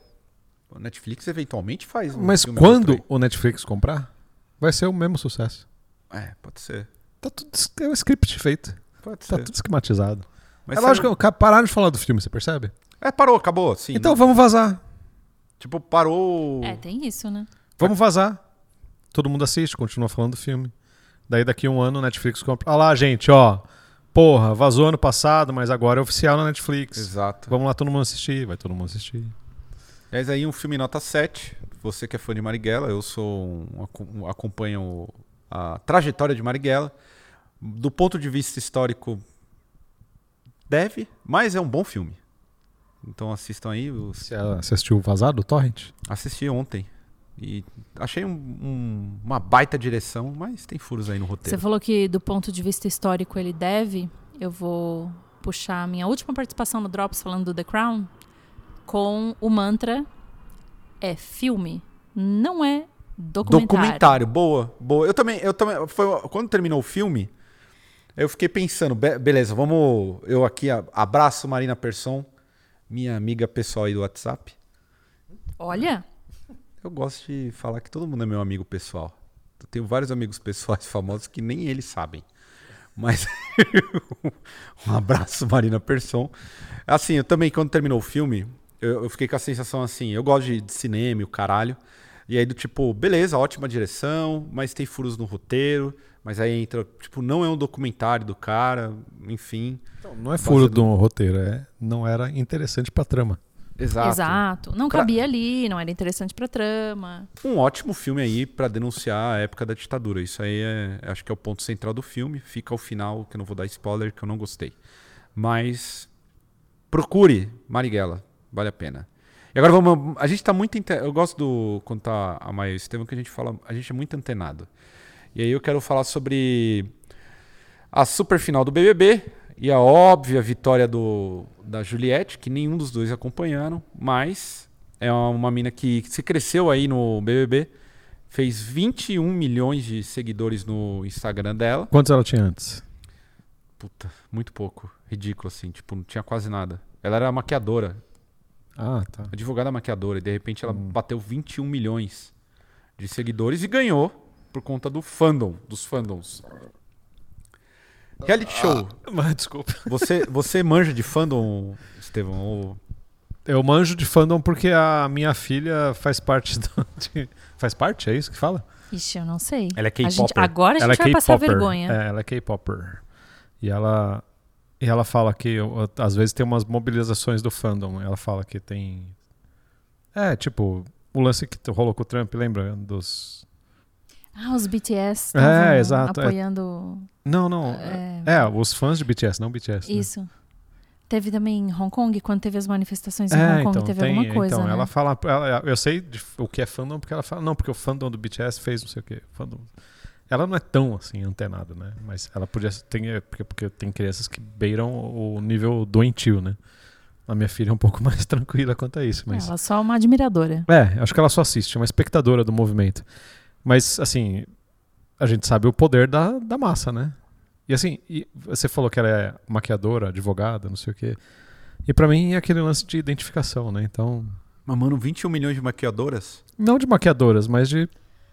O Netflix eventualmente faz um Mas quando o Netflix comprar, vai ser o mesmo sucesso. É, pode ser. Tá tudo, é um script feito. Pode Tá ser. tudo esquematizado. Mas é lógico que cara, pararam de falar do filme, você percebe? É, parou, acabou. Sim, então não- vamos vazar. Tipo, parou. É, tem isso, né? Vamos vazar. Todo mundo assiste, continua falando do filme. Daí daqui a um ano o Netflix compra. Ah lá, gente, ó. Porra, vazou ano passado, mas agora é oficial na Netflix. Exato. Vamos lá todo mundo assistir. Vai todo mundo assistir. Mas aí um filme nota 7. Você que é fã de Marighella, eu sou um, um- acompanho a trajetória de Marighella. Do ponto de vista histórico, deve, mas é um bom filme. Então assistam aí. os- Você assistiu o Vazado, Torrent? Assisti ontem. E achei um- um- uma baita direção, mas tem furos aí no Você roteiro. falou que do ponto de vista histórico ele deve. Eu vou puxar a minha última participação no Drops falando do The Crown com o mantra é filme, não é documentário. Documentário, boa, boa. Eu também, eu também, foi, quando terminou o filme, eu fiquei pensando, be- beleza, vamos, eu aqui abraço Marina Persson, minha amiga pessoal aí do WhatsApp. Olha, Eu gosto de falar que todo mundo é meu amigo pessoal. Eu tenho vários amigos pessoais famosos que nem eles sabem. Mas um abraço, Marina Persson. Assim, eu também, quando terminou o filme, eu, eu fiquei com a sensação assim, eu gosto de, de cinema e o caralho. E aí do tipo, beleza, ótima direção, mas tem furos no roteiro. Mas aí entra, tipo, não é um documentário do cara, enfim. Então, não é furo do roteiro, é, não era interessante pra trama. Exato. exato. Não Pra- cabia ali, não era interessante pra trama. Um ótimo filme aí pra denunciar a época da ditadura. Isso aí é, acho que é o ponto central do filme. Fica ao final, que eu não vou dar spoiler, que eu não gostei. Mas procure Marighella, vale a pena. E agora vamos, a gente tá muito, inte- eu gosto do quando tá a Maia e Estevam que a gente fala, a gente é muito antenado. E aí eu quero falar sobre a super final do BBB e a óbvia vitória do, da Juliette, que nenhum dos dois acompanharam, mas é uma mina que se cresceu aí no BBB, fez 21 milhões de seguidores no Instagram dela. Quantos ela tinha antes? Puta, muito pouco. Ridículo, assim, tipo, não tinha quase nada. Ela era maquiadora, Ah, tá. advogada maquiadora, e de repente ela Hum. bateu 21 milhões de seguidores e ganhou por conta do fandom, dos fandoms. Reality show. Mas desculpa. Você, você manja de fandom, Estevão? Ou... Eu manjo de fandom porque a minha filha faz parte do. de- Faz parte? É isso que fala? Ixi, eu não sei. Ela é A gente- K-popper. agora a gente ela é vai passar K-popper. vergonha. É, ela é K-popper. E ela. E ela fala que ó, às vezes tem umas mobilizações do fandom. Ela fala que tem. É, tipo, o lance que rolou com o Trump, lembra? Dos. Ah, os BTS É, exato, é. apoiando. Não, não. É, É, os fãs de BTS, não BTS. né? Isso. Teve também em Hong Kong, quando teve as manifestações em É, Hong Kong, então, teve tem, alguma coisa, então né? ela fala, ela- eu sei de- o que é fandom porque ela fala, não, porque o fandom do BTS fez não sei o que, fandom. Ela não é tão assim antenada, né? Mas ela podia tem é, porque, porque tem crianças que beiram o nível doentio, né? A minha filha é um pouco mais tranquila quanto a isso, mas Ela é só uma admiradora. é, acho que ela só assiste, é uma espectadora do movimento. Mas, assim, a gente sabe o poder da, da massa, né? E assim, e você falou que ela é maquiadora, advogada, não sei o quê. E pra mim é aquele lance de identificação, né? Então, Mas, mano, 21 milhões de maquiadoras? não de maquiadoras, mas de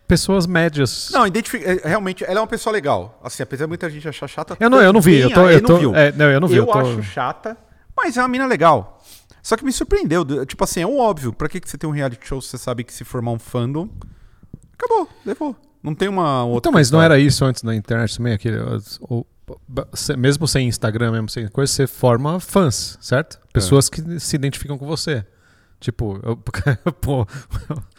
pessoas médias. Não, identifica, é, realmente, ela é uma pessoa legal. Assim, apesar de muita gente achar chata. eu não, eu não vi, eu tô, eu tô, não é, não, eu não vi, eu eu tô, acho chata, mas é uma mina legal. Só que me surpreendeu. Tipo assim, é um óbvio. Pra que, que você tem um reality show se você sabe que se formar um fandom, acabou, levou. Não tem uma outra. Então, mas não era isso antes na internet também? Aquele, o- mesmo sem Instagram, mesmo sem coisa, você forma fãs, certo? Pessoas que se identificam com você. Tipo, eu, pô,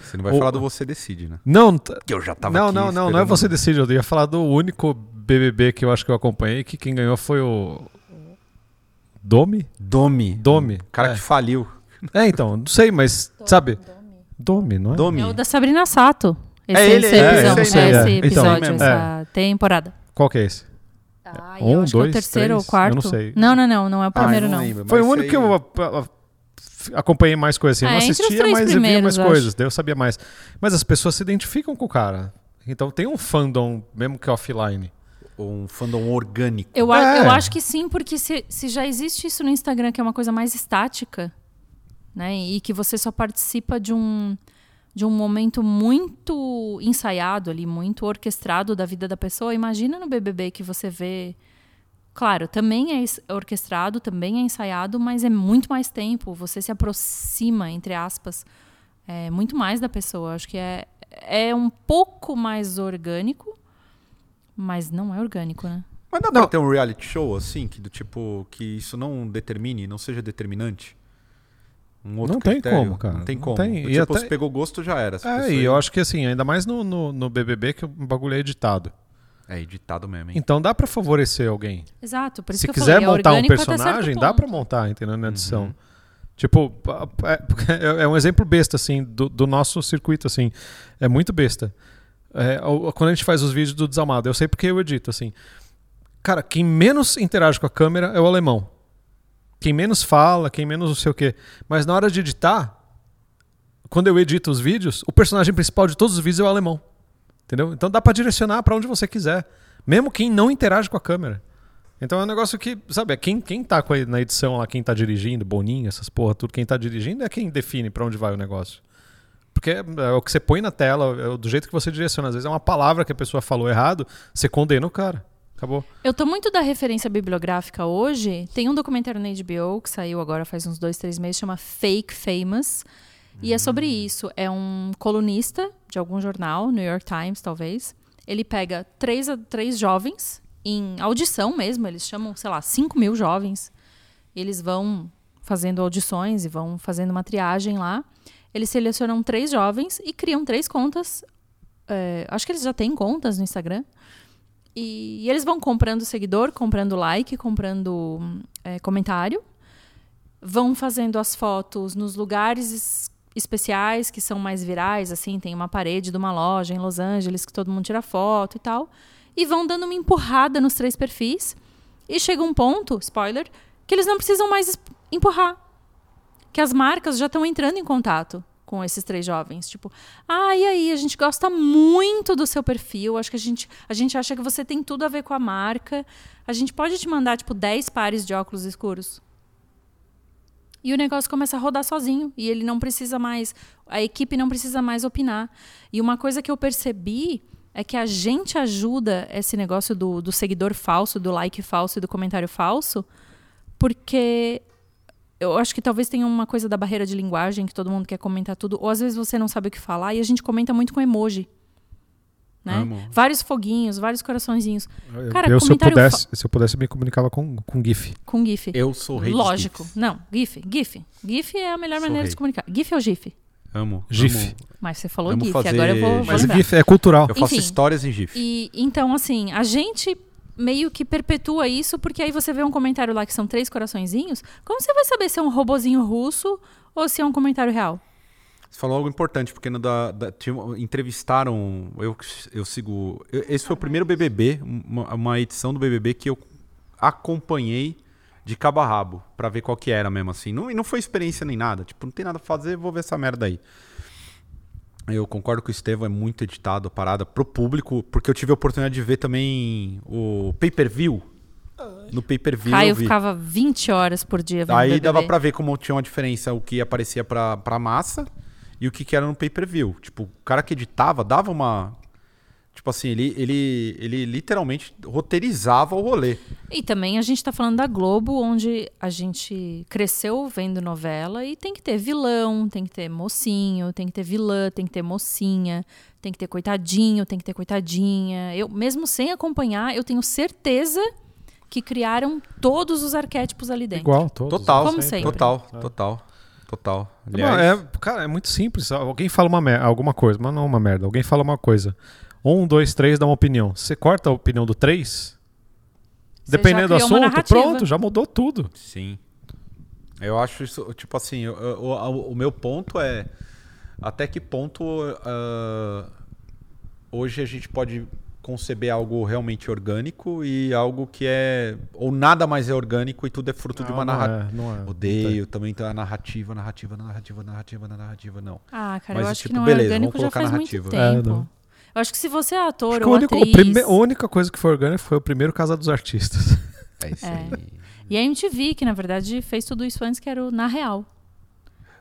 Você não vai o- falar do Você Decide, né? não, Que eu já tava não, aqui não, não, não é você decide. Eu ia falar do único BBB que eu acho que eu acompanhei, que quem ganhou foi o Domi. Domi. Domi, O cara é. que faliu. É, então, não sei, mas sabe? Domi, não é? Domi. É o da Sabrina Sato. Esse, É ele, esse é, episódio, esse aí é, esse Então, episódio, mesmo. essa temporada. Qual que é esse? Ah, Um, eu acho que é dois, o terceiro ou três? quarto. Eu não sei. Não, não, não, não é o primeiro, Ah, eu não. lembro, Foi o único que eu a- a- acompanhei mais coisas assim. Eu É, não entre os assistia, mas eu via mais eu coisas. Daí eu sabia mais. Mas as pessoas se identificam com o cara. Então tem um fandom, mesmo que offline. Um fandom orgânico. Eu, a- É. eu acho que sim, porque se, se já existe isso no Instagram, que é uma coisa mais estática, né? E que você só participa de um, de um momento muito ensaiado ali, muito orquestrado da vida da pessoa. Imagina no BBB que você vê. Claro, também é es- orquestrado, também é ensaiado, mas é muito mais tempo. Você se aproxima, entre aspas, é, muito mais da pessoa. Acho que é, é um pouco mais orgânico, mas não é orgânico, né? Mas dá Não. pra ter um reality show assim, que do tipo, que isso não determine, não seja determinante? Um outro Não tem critério? como, cara. Não tem Não como. tem. Do E Tipo, até- se pegou gosto, já era. É, e aí- eu acho que assim, ainda mais no, no, no BBB que o bagulho é editado. É editado mesmo, hein? Então dá pra favorecer alguém. Exato, por isso Se que eu quiser falei, é montar um até certo personagem, dá pra montar, entendeu? Na edição. Uhum. Tipo, pa- é, é um exemplo besta, assim, do, do nosso circuito, assim. É muito besta. É, quando a gente faz os vídeos do Desalmado, eu sei porque eu edito, assim. Cara, quem menos interage com a câmera é o alemão. Quem menos fala, quem menos não sei o quê. Mas na hora de editar, quando eu edito os vídeos, o personagem principal de todos os vídeos é o alemão. Entendeu? Então dá pra direcionar pra onde você quiser. Mesmo quem não interage com a câmera. Então é um negócio que, sabe, é quem, quem tá na edição lá, quem tá dirigindo, Boninho, essas porra, tudo, quem tá dirigindo é quem define pra onde vai o negócio. Porque é, é o que você põe na tela, é do jeito que você direciona. Às vezes é uma palavra que a pessoa falou errado, você condena o cara. Acabou. Eu tô muito da referência bibliográfica hoje. Tem um documentário na HBO que saiu agora faz uns dois, três meses, chama Fake Famous. E é sobre isso. É um colunista de algum jornal, New York Times, talvez. Ele pega três, três jovens, em audição mesmo, eles chamam, sei lá, 5 mil jovens. Eles vão fazendo audições e vão fazendo uma triagem lá. Eles selecionam três jovens e criam três contas. É, acho que eles já têm contas no Instagram. E, eles vão comprando seguidor, comprando like, comprando é, comentário. Vão fazendo as fotos nos lugares es- especiais que são mais virais, assim, tem uma parede de uma loja em Los Angeles que todo mundo tira foto e tal. E vão dando uma empurrada nos três perfis. E chega um ponto, spoiler, que eles não precisam mais empurrar. Que as marcas já estão entrando em contato com esses três jovens. Tipo, ah, e aí, a gente gosta muito do seu perfil, acho que a gente, a gente acha que você tem tudo a ver com a marca. A gente pode te mandar, tipo, 10 pares de óculos escuros. E o negócio começa a rodar sozinho. E ele não precisa mais. A equipe não precisa mais opinar. E uma coisa que eu percebi é que a gente ajuda esse negócio do, do seguidor falso, do like falso e do comentário falso, porque eu acho que talvez tenha uma coisa da barreira de linguagem, que todo mundo quer comentar tudo, ou às vezes você não sabe o que falar, e a gente comenta muito com emoji. Né? Amo. Vários foguinhos, vários coraçõezinhos. Cara, eu, se eu pudesse, se eu pudesse, me comunicava com, com GIF. Com GIF. Eu sou o rei Lógico. Não, GIF. GIF. GIF é a melhor Sou maneira de rei. se comunicar. GIF ou GIF? Amo. GIF. amo. Mas você falou Vamos GIF, fazer- agora eu vou, vou Mas lembrar. GIF é cultural. Eu faço Enfim. histórias em GIF. E então, assim, a gente meio que perpetua isso, porque aí você vê um comentário lá que são três coraçõezinhos. Como você vai saber se é um robozinho russo ou se é um comentário real? Você falou algo importante, porque no da, da- entrevistaram. Eu, eu sigo. eu- esse foi o primeiro BBB, uma, uma edição do BBB que eu acompanhei de cabo a rabo, pra ver qual que era mesmo, assim. Não, e não foi experiência nem nada. Tipo, não tem nada pra fazer, vou ver essa merda aí. Eu concordo que o Estevão é muito editado, a parada pro público, porque eu tive a oportunidade de ver também o pay-per-view. No pay-per-view. Caio ficava 20 horas por dia vendo Aí BBB. dava pra ver como tinha uma diferença o que aparecia pra, pra massa e o que, que era no pay-per-view. Tipo, o cara que editava dava uma. Tipo assim, ele, ele, ele literalmente roteirizava o rolê. E também a gente tá falando da Globo, onde a gente cresceu vendo novela e tem que ter vilão, tem que ter mocinho, tem que ter vilã, tem que ter mocinha, tem que ter coitadinho, tem que ter coitadinha. Eu, mesmo sem acompanhar, eu tenho certeza que criaram todos os arquétipos ali dentro. Igual, todos. Total, Como sempre. total, total, total. Não, Aliás, é, cara, é muito simples. Alguém fala uma merda, alguma coisa, mas não uma merda. Alguém fala uma coisa. Um, dois, três, dá uma opinião. Você corta a opinião do três, Você dependendo do já uma assunto, pronto, já mudou tudo. Sim. Eu acho isso, tipo assim, eu- eu- o, o meu ponto é até que ponto ah, hoje a gente pode conceber algo realmente orgânico e algo que é. Ou nada mais é orgânico e tudo é fruto de Não, uma não narrativa. é, não é. Odeio também tá a narrativa, narrativa, narrativa, narrativa, narrativa, não. Ah, cara, Mas, eu acho tipo, que não beleza, é orgânico vamos já colocar faz muito narrativa. É, tempo. não. Eu acho que se você é ator Acho ou o único- o atriz... prime- a única coisa que foi orgânica foi o primeiro Casa dos Artistas. É isso É. aí. E a MTV, que na verdade fez tudo isso antes, que era o Na Real.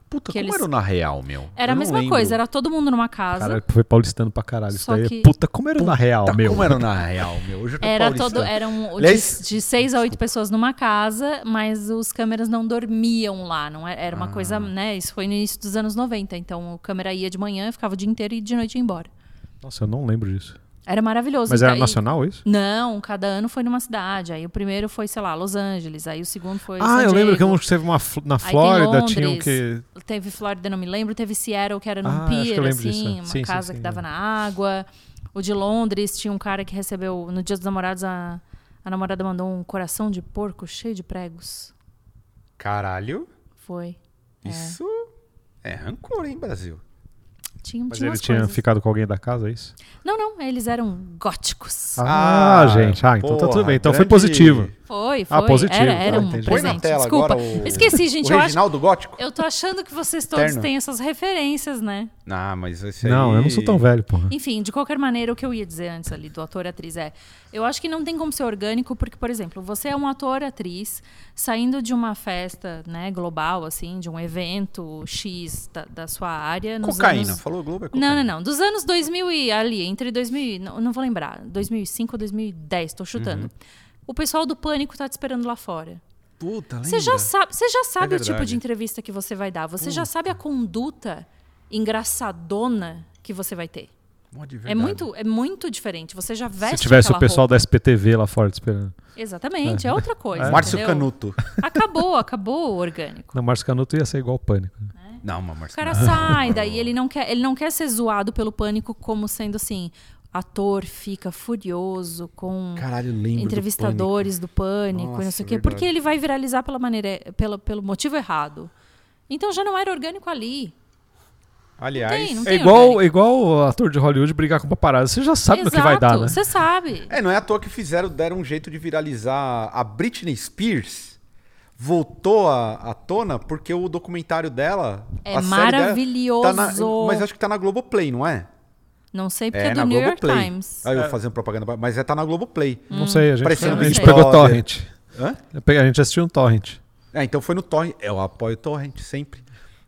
Puta, Que como eles- era o na real, meu? Era Eu a mesma lembro. coisa, era todo mundo numa casa. Cara, foi paulistano pra caralho. Isso Só daí. que- Puta, como era na real, Tá, meu? Como era o na real, meu? Hoje eu tô Era paulistano. todo, eram de, de seis a oito pessoas numa casa, mas os câmeras não dormiam lá, não era, era uma Ah. coisa, né? Isso foi no início dos anos 90, então o câmera ia de manhã, ficava o dia inteiro e de noite ia embora. Nossa, eu não lembro disso. Era maravilhoso. Mas era daí- nacional isso? Não, cada ano foi numa cidade. Aí o primeiro foi, sei lá, Los Angeles. Aí o segundo foi Ah, San eu lembro que um teve uma, fl- na Flórida, Londres. que. Teve Flórida, não me lembro. Teve Seattle, que era num Ah, acho que eu pier, lembro assim, disso, é. uma Sim, sim, casa sim, que dava é. na água. O de Londres tinha um cara que recebeu, no Dia dos Namorados, a, a namorada mandou um coração de porco cheio de pregos. Caralho, Foi. isso é rancor, hein, Brasil? Tinha, Mas tinha ele tinha coisas. ficado com alguém da casa, é isso? Não, não, eles eram góticos. Ah, Ah, gente. Ah, então tá tudo porra, bem. Então foi grande- positivo. Foi, foi. Ah, positivo, Era, era tá, um entendi. Põe presente. na tela Desculpa. agora o... Esqueci, gente. o Eu acho, Reginaldo Gótico? eu tô achando que vocês todos Terno. têm essas referências, né? Ah, mas esse aí... Não, eu não sou tão velho, porra. Enfim, de qualquer maneira, o que eu ia dizer antes ali do ator e atriz é: eu acho que não tem como ser orgânico, porque, por exemplo, você é um ator atriz saindo de uma festa né, global, assim, de um evento X da, da sua área. Nos Cocaína. Anos... Falou Globo, é Não, cocaína. não, não. Dos anos 2000 e ali, entre 2000, e- não, não vou lembrar, 2005 ou 2010, tô chutando. Uhum. O pessoal do Pânico tá te esperando lá fora. Puta, lembra? Você já sabe, você já sabe o tipo de entrevista que você vai dar. Você já sabe a conduta engraçadona que você vai ter. É muito, é muito diferente. Você já veste Se tivesse o pessoal roupa. da SPTV lá fora te esperando. Exatamente, é outra coisa. Márcio entendeu? Canuto. Acabou, acabou o orgânico. Não, Márcio Canuto ia ser igual o Pânico. né? Não, mas O Márcio cara Canuto. sai daí, ele não quer, ele não quer ser zoado pelo pânico como sendo assim, ator fica furioso com Caralho, lembro do entrevistadores do pânico, e não Nossa, sei o quê, verdade. porque ele vai viralizar pela maneira, pelo, pelo motivo errado. Então já não era orgânico ali. Aliás, tem, não É tem igual, orgânico. igual o ator de Hollywood brigar com paparazzi. Você já sabe no que vai dar, né? Você sabe. é, não é à toa que fizeram, deram um jeito de viralizar a Britney Spears. Voltou à, à tona porque o documentário dela. É a série dela maravilhoso. tá na- mas acho que tá na Globoplay, não é? Não sei porque é, é, do na New York Globoplay. Times. Aí eu fazendo propaganda, mas é tá na Globoplay. Não sei, a gente, Parecendo a gente pegou torrent. Hã? Eu peguei- A gente assistiu um torrent. É, então foi no Torrent. Eu apoio o Torrent sempre.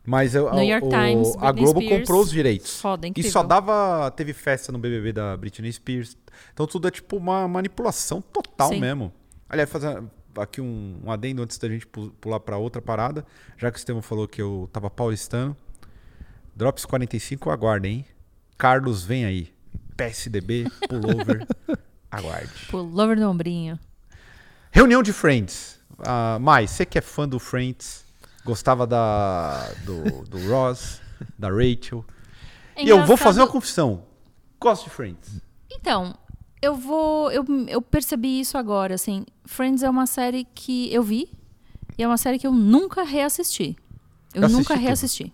Mas eu, New York o- Times, a Globo Spears. comprou os direitos. Foda, E só dava. Teve festa no BBB da Britney Spears. Então tudo é tipo uma manipulação total Sim. mesmo. Aliás, fazer aqui um, um adendo antes da gente pu- pular pra outra parada. Já que o Estevam falou que eu tava paulistano. Drops 45, aguardem, hein? Carlos, vem aí. PSDB, pullover, aguarde. Pullover no ombrinho. Reunião de Friends. Ah, Mai, você que é fã do Friends, gostava da, do, do Ross, da Rachel. É e eu vou fazer uma confissão. Gosto de Friends. Então, eu vou. Eu, eu percebi isso agora, assim. Friends é uma série que eu vi e é uma série que eu nunca reassisti. Eu Eu nunca tudo. reassisti.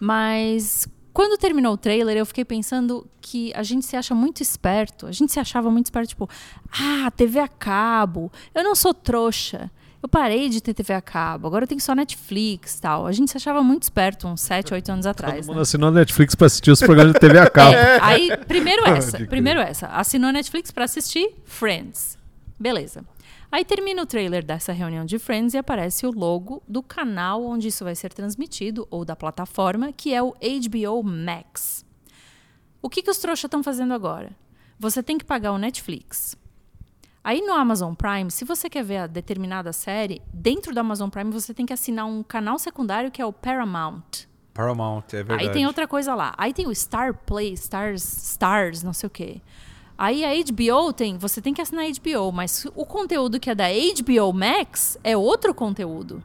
Mas quando terminou o trailer, eu fiquei pensando que a gente se acha muito esperto. A gente se achava muito esperto, tipo, ah, TV a cabo. Eu não sou trouxa. Eu parei de ter TV a cabo. Agora eu tenho só Netflix tal. A gente se achava muito esperto uns 7, 8 anos Todo atrás. mundo né? assinou a Netflix pra assistir os programas de TV a cabo. É, aí, primeiro essa. primeiro essa. Assinou a Netflix pra assistir Friends. Beleza. Aí termina o trailer dessa reunião de Friends e aparece o logo do canal onde isso vai ser transmitido, ou da plataforma, que é o HBO Max. O que, que os trouxas estão fazendo agora? Você tem que pagar o Netflix. Aí no Amazon Prime, se você quer ver a determinada série, dentro do Amazon Prime você tem que assinar um canal secundário que é o Paramount. Paramount, é verdade. Aí tem outra coisa lá. Aí tem o Star Play, Stars, Stars, não sei o quê. Aí a HBO tem, você tem que assinar a HBO, mas o conteúdo que é da HBO Max é outro conteúdo.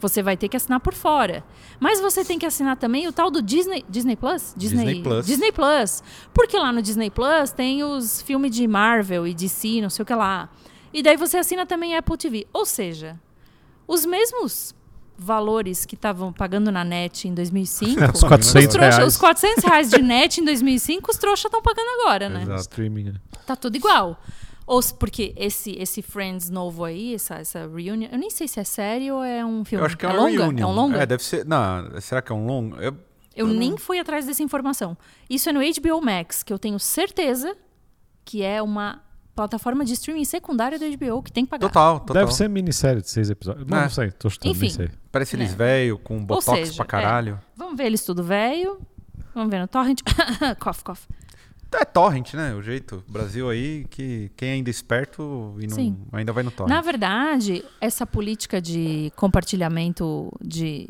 Você vai ter que assinar por fora. Mas você tem que assinar também o tal do Disney, Disney Plus? Disney Plus. Disney Plus. Porque lá no Disney Plus tem os filmes de Marvel e DC, não sei o que lá. E daí você assina também Apple TV. Ou seja, os mesmos valores que estavam pagando na net em 2005, Os 400 os, trouxa- reais. os 400 reais de net em 2005, os trouxas estão pagando agora, né? Exato. Streaming. né? Tá tudo igual. Ou porque esse esse Friends novo aí, essa, essa reunion, eu nem sei se é série ou é um filme. Eu acho que é, um longa? reunion. É um longa? É, deve ser. Não, será que é um longo? Eu, eu nem fui atrás dessa informação. Isso é no HBO Max, que eu tenho certeza que é uma plataforma de streaming secundária da HBO que tem que pagar. total, total. Deve ser minissérie de seis episódios. Não, É. não sei, tô chutando, Enfim. nem sei. Parece eles É. velho, com botox seja, pra caralho. Vamos ver eles tudo velho. Vamos ver no torrent. cough, cough. É torrent, né? O jeito. Brasil aí, que quem ainda é esperto e não, ainda vai no torrent. Na verdade, essa política de compartilhamento de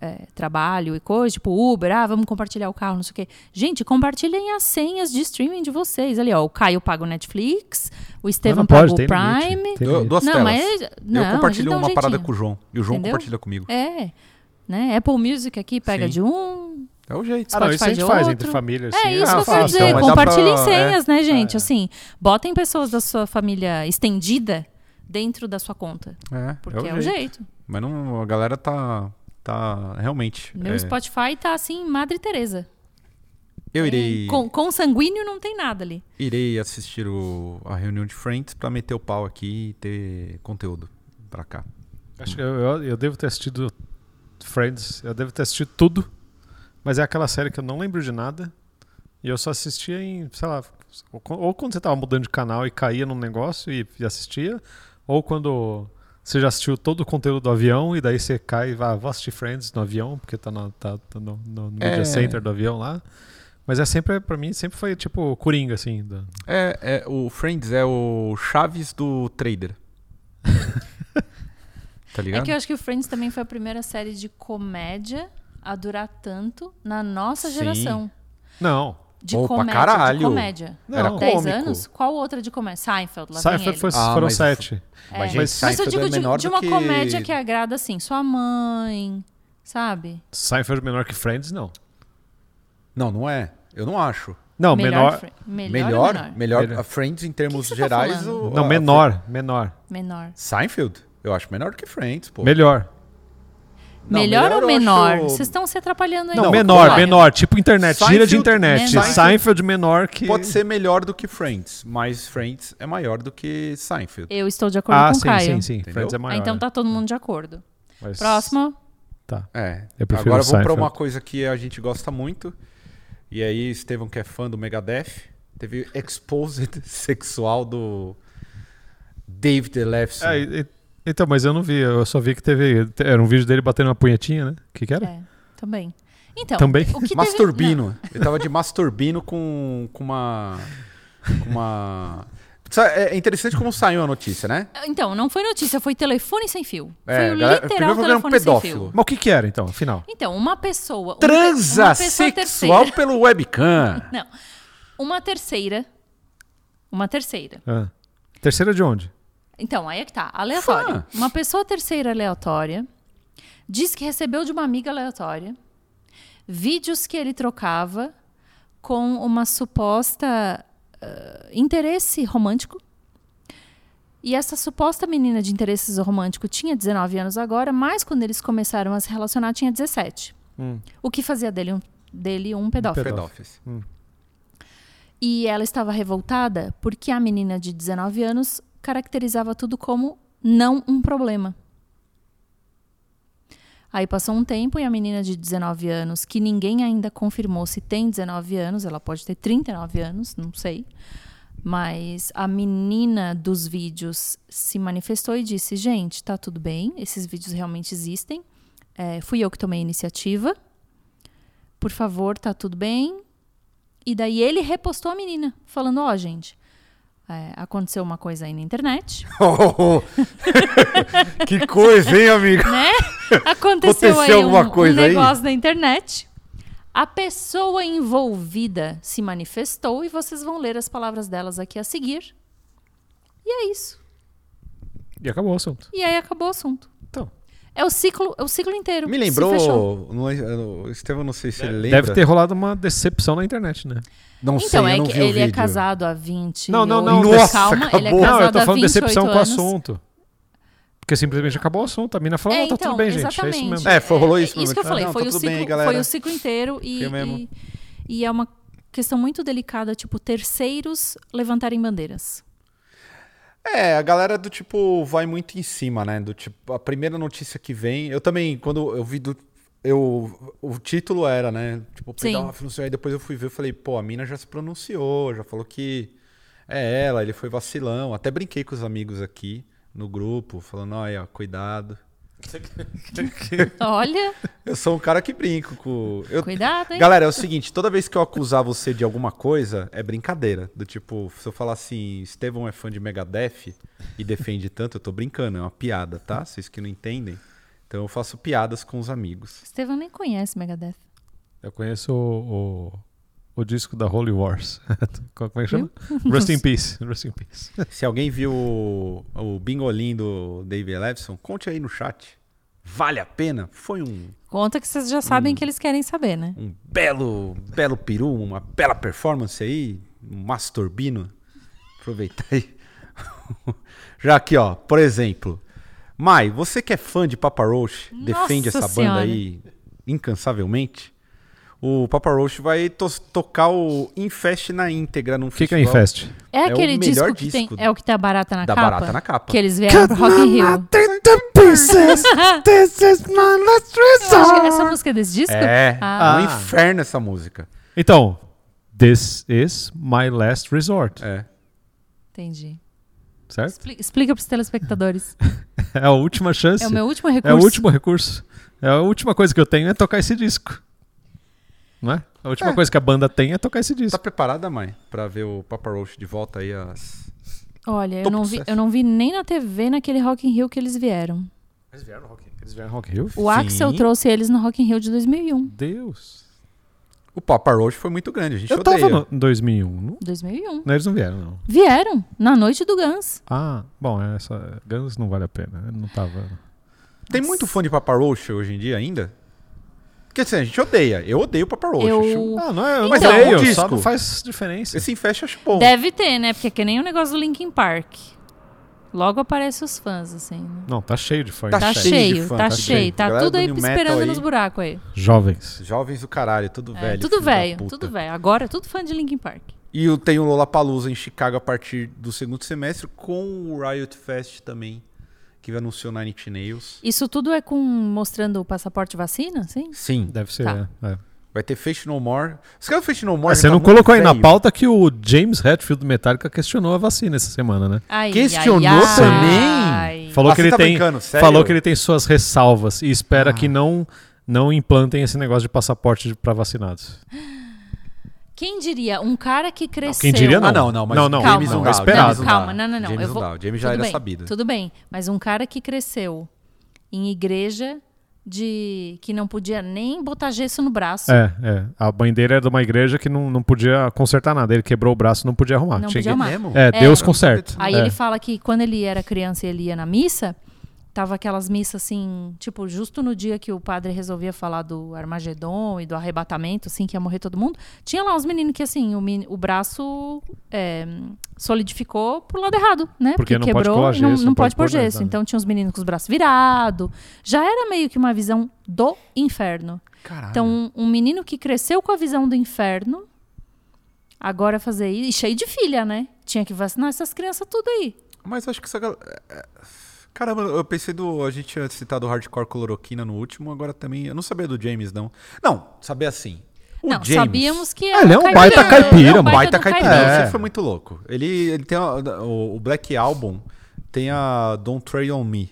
é, trabalho e coisa, tipo Uber, ah, vamos compartilhar o carro, não sei o quê. Gente, compartilhem as senhas de streaming de vocês. Ali, ó, o Caio paga o Netflix, o Estevam paga pode, o limite, Prime. limite. duas Não, telas. mas. Não, eu compartilho a gente dá um uma parada com o João. E o João Entendeu? compartilha comigo. É. Né? Apple Music aqui pega Sim. de um. É o jeito. Ah, não, isso a gente de faz outro. entre famílias. É assim. isso Ah, que eu quero dizer. dá Compartilhem pra- senhas, né, gente? É. Assim, botem pessoas da sua família estendida dentro da sua conta. É, Porque é é o jeito. Mas não, a galera tá, tá realmente. Meu é, Spotify tá assim, Madre Teresa. Eu irei, Com, com sanguíneo não tem nada ali. irei assistir o- a reunião de Friends pra meter o pau aqui e ter conteúdo pra cá. Acho que eu, eu, eu devo ter assistido Friends, eu devo ter assistido tudo, mas é aquela série que eu não lembro de nada. E eu só assistia em, sei lá, ou ou quando você tava mudando de canal e caía num negócio e, e assistia, ou quando você já assistiu todo o conteúdo do avião e daí você cai e vai, ah, vou assistir Friends no avião, porque tá, na- tá- tá no, no, no media É. center do avião lá. Mas é sempre, pra mim, sempre foi tipo Coringa, assim. da- É, é, o Friends é o Chaves do trader. tá É ligado? que eu acho que o Friends também foi a primeira série de comédia a durar tanto na nossa Sim. geração. Não. De pra comédia. caralho. De comédia. Não. Era 10 cômico. anos? Qual outra de comédia? Seinfeld, lá Seinfeld foi, Ah, foram mas- sete. Mas, Mas- gente, Mas eu Seinfeld digo é de, menor de uma que... comédia que agrada, assim, sua mãe, sabe? Seinfeld menor que Friends, não. Não, não é. Eu não acho. Não, melhor, Melhor, ou melhor, Melhor. a Friends em termos que você tá gerais. falando? o- Não, menor, menor. Menor. Seinfeld? Eu acho menor do que Friends, pô. Melhor. Não, melhor, melhor ou menor? acho- Vocês estão se atrapalhando aí. Não, menor, claro. menor. Tipo internet, gira de Seinfeld- internet. menor. Seinfeld menor que. Pode ser melhor do que Friends, mas Friends é maior do que Seinfeld. Eu estou de acordo Ah, com o sim, Caio. sim, sim. Entendeu? Friends é Ah, maior. então tá todo mundo de acordo. Mas- Próximo. Tá. É. Eu prefiro Agora vamos pra Seinfeld. uma coisa que a gente gosta muito. E aí, Estevão, que é fã do Megadeth, teve exposed sexual do David Lefson. É, então, mas eu não vi. Eu só vi que teve. Era um vídeo dele batendo uma punhetinha, né? O que, que era? É, também. Então, Também? o que teve- Masturbino. Ele tava de masturbino com, com uma. com uma. É interessante como saiu a notícia, né? Então, não foi notícia, foi telefone sem fio. É, foi o galera- literal primeiro foi um telefone sem pedófilo. fio. Mas o que, que era, então, afinal? Então, uma pessoa. um pe- Transa uma pessoa sexual terceira. pelo webcam. Não. Uma terceira. Uma terceira. Ah. Terceira de onde? Então, aí é que tá. Aleatória. Fã. Uma pessoa terceira aleatória diz que recebeu de uma amiga aleatória vídeos que ele trocava com uma suposta ah, interesse romântico. E essa suposta menina de interesses romântico tinha 19 anos agora, mas quando eles começaram a se relacionar tinha 17. Hum. O que fazia dele um, dele um pedófilo. pedófilo. Pedófilos. E ela estava revoltada porque a menina de 19 anos caracterizava tudo como não um problema. Aí passou um tempo e a menina de 19 anos, que ninguém ainda confirmou se tem 19 anos, ela pode ter 39 anos, não sei. Mas a menina dos vídeos se manifestou e disse: gente, tá tudo bem, esses vídeos realmente existem. É, fui eu que tomei a iniciativa. Por favor, tá tudo bem. E daí ele repostou a menina, falando: Ó, gente, é, aconteceu uma coisa aí na internet, que coisa, hein, amigo? né? Aconteceu, Aconteceu aí alguma um, coisa um aí? negócio na internet. A pessoa envolvida se manifestou e vocês vão ler as palavras delas aqui a seguir. E é isso. E acabou o assunto. E aí acabou o assunto. Então. É o ciclo, é o ciclo inteiro. Me lembrou. Não, é- o Estevão, não sei se ele lembra. Deve ter rolado uma decepção na internet, né? Não sei, Então, eu é não que vi o ele é casado há 20. Não, não, não. Nossa, calma, ele é acabou. casado Não, eu tô falando 28 decepção com o assunto. Porque simplesmente acabou o assunto. A mina falou, É, não, tá então, tudo bem, gente. É exatamente. isso mesmo. É, foi- rolou isso É, isso que eu falei, Não, foi, tá o tudo ciclo, bem, galera. foi o ciclo inteiro e, Foi e, e é uma questão muito delicada, tipo, terceiros levantarem bandeiras. É, a galera do tipo vai muito em cima, né? Do tipo, a primeira notícia que vem. Eu também, quando eu vi do. Eu, o título era, né? Tipo, pedófilo, não sei. Aí depois eu fui ver e falei, pô, a mina já se pronunciou, já falou que é ela, ele foi vacilão. Até brinquei com os amigos aqui no grupo, falando, olha, cuidado. Olha, Eu sou um cara que brinco com. Eu, cuidado, hein? Galera, é o seguinte, toda vez que eu acusar você de alguma coisa, é brincadeira. Do tipo, se eu falar assim, Estevão é fã de Megadeth e defende tanto, eu tô brincando, é uma piada, tá? Vocês que não entendem. Então eu faço piadas com os amigos. Estevão nem conhece Megadeth. Eu conheço o, o, o disco da Holy Wars. Como é que chama? Rust in Peace. Rust in Peace. Se alguém viu o, o bingolim do David Levison, conte aí no chat. Vale a pena? Foi um, Conta que vocês já sabem que eles querem saber, né? um belo, belo peru, uma bela performance aí, um masturbino. Aproveitar aí. Já aqui, ó, por exemplo, Mai, você que é fã de Papa Roach, defende essa Senhora. banda aí incansavelmente. O Papa Roach vai to- tocar o Infest na íntegra num O que, que é festival. Infest? É, É aquele melhor disco que tem. disco É o que tem a barata na Da capa? barata na capa. Que eles vieram pro Rock in Rio. This is my last que essa música é desse disco? É, Ah. é um inferno essa música. Então, this is my last resort, É. Entendi. certo? Expli- explica pros telespectadores. É a última chance. É o meu último É recurso. o último recurso. É a última coisa que eu tenho é tocar esse disco. Não é? A última É. coisa que a banda tem é tocar esse Tá disco. preparada, mãe? Pra ver o Papa Roach de volta aí às... Olha, eu não, vi, sucesso. eu não vi nem na TV naquele Rock in Rio que eles vieram. Eles vieram no Rock, eles vieram no Rock in Rio? O Axel Sim. trouxe eles no Rock in Rio de 2001. Deus. O Papa Roach foi muito grande, a gente Eu odeia. tava no, em 2001. Não, 2001. não, eles não vieram, não. Vieram, na noite do Guns. Ah, bom, essa Guns não vale a pena. Eu não tava. Tem muito fã de Papa Roach hoje em dia ainda? Porque assim, a gente odeia. Eu odeio o Papa Roach. Eu- acho- Ah, não é, eu Mas é odeio, um só disco. não faz diferença. Esse Infest eu acho bom. Deve ter, né? Porque é que nem o negócio do Linkin Park. Logo aparecem os fãs, assim. né? Não, tá cheio de fãs. Tá Tá, cheio de fã, tá, tá cheio. cheio. Tá tudo do aí esperando aí. nos buracos aí. Jovens. Jovens do caralho, tudo É, velho. tudo velho, tudo velho. Agora é tudo fã de Linkin Park. E eu tenho o Lollapalooza em Chicago a partir do segundo semestre com o Riot Fest também, que anunciou Nine Inch Nails. Isso tudo é com mostrando o passaporte vacina, sim? Sim, Deve ser, Tá. é. é. vai ter Face No More. Os caras do Face No More Ah, você tá não colocou aí na pauta que o James Hetfield do Metallica questionou a vacina essa semana, né? Ai, Questionou ai, ai. também? Falou Ah, que você ele tá tem falou que ele tem suas ressalvas e espera Ah. que não não implantem esse negócio de passaporte para vacinados. Quem diria? Um cara que cresceu... Quem diria não. Ah, não, não, mas não, não, Calma. James não, não, dá. é esperado. Não Calma, não, não, não. James vou... James já Tudo era bem, sabido. Tudo bem, mas um cara que cresceu em igreja de que não podia nem botar gesso no braço. É, é. A dele era de uma igreja que não, não podia consertar nada. Ele quebrou o braço, não podia arrumar. Não Tinha podia arrumar. Mesmo? É, É. Deus conserta. Aí É. ele fala que quando ele era criança e ele ia na missa, tava aquelas missas assim, tipo, justo no dia que o padre resolvia falar do Armagedon e do arrebatamento, assim, que ia morrer todo mundo, tinha lá uns meninos que, assim, o, meni- o braço é, solidificou pro lado errado, né? Porque não pode quebrou e não, gesso, não não pode pode pôr gesso. Então tinha uns meninos com os braços virados. Já era meio que uma visão do inferno. Caralho. Então, um, um menino que cresceu com a visão do inferno, agora fazer isso, e cheio de filha, né? Tinha que vacinar essas crianças tudo aí. Mas acho que essa galera... é- Caramba, eu pensei do... A gente tinha citado o Hardcore Cloroquina no último, agora também... Eu não sabia do James, não. Não, sabia assim. O não, James... sabíamos que Ah, ele é um baita caipira, é um mano. Baita do caipira. caipira. Você foi muito louco. Ele, ele tem a- o, o Black Album tem a Don't Trade on Me,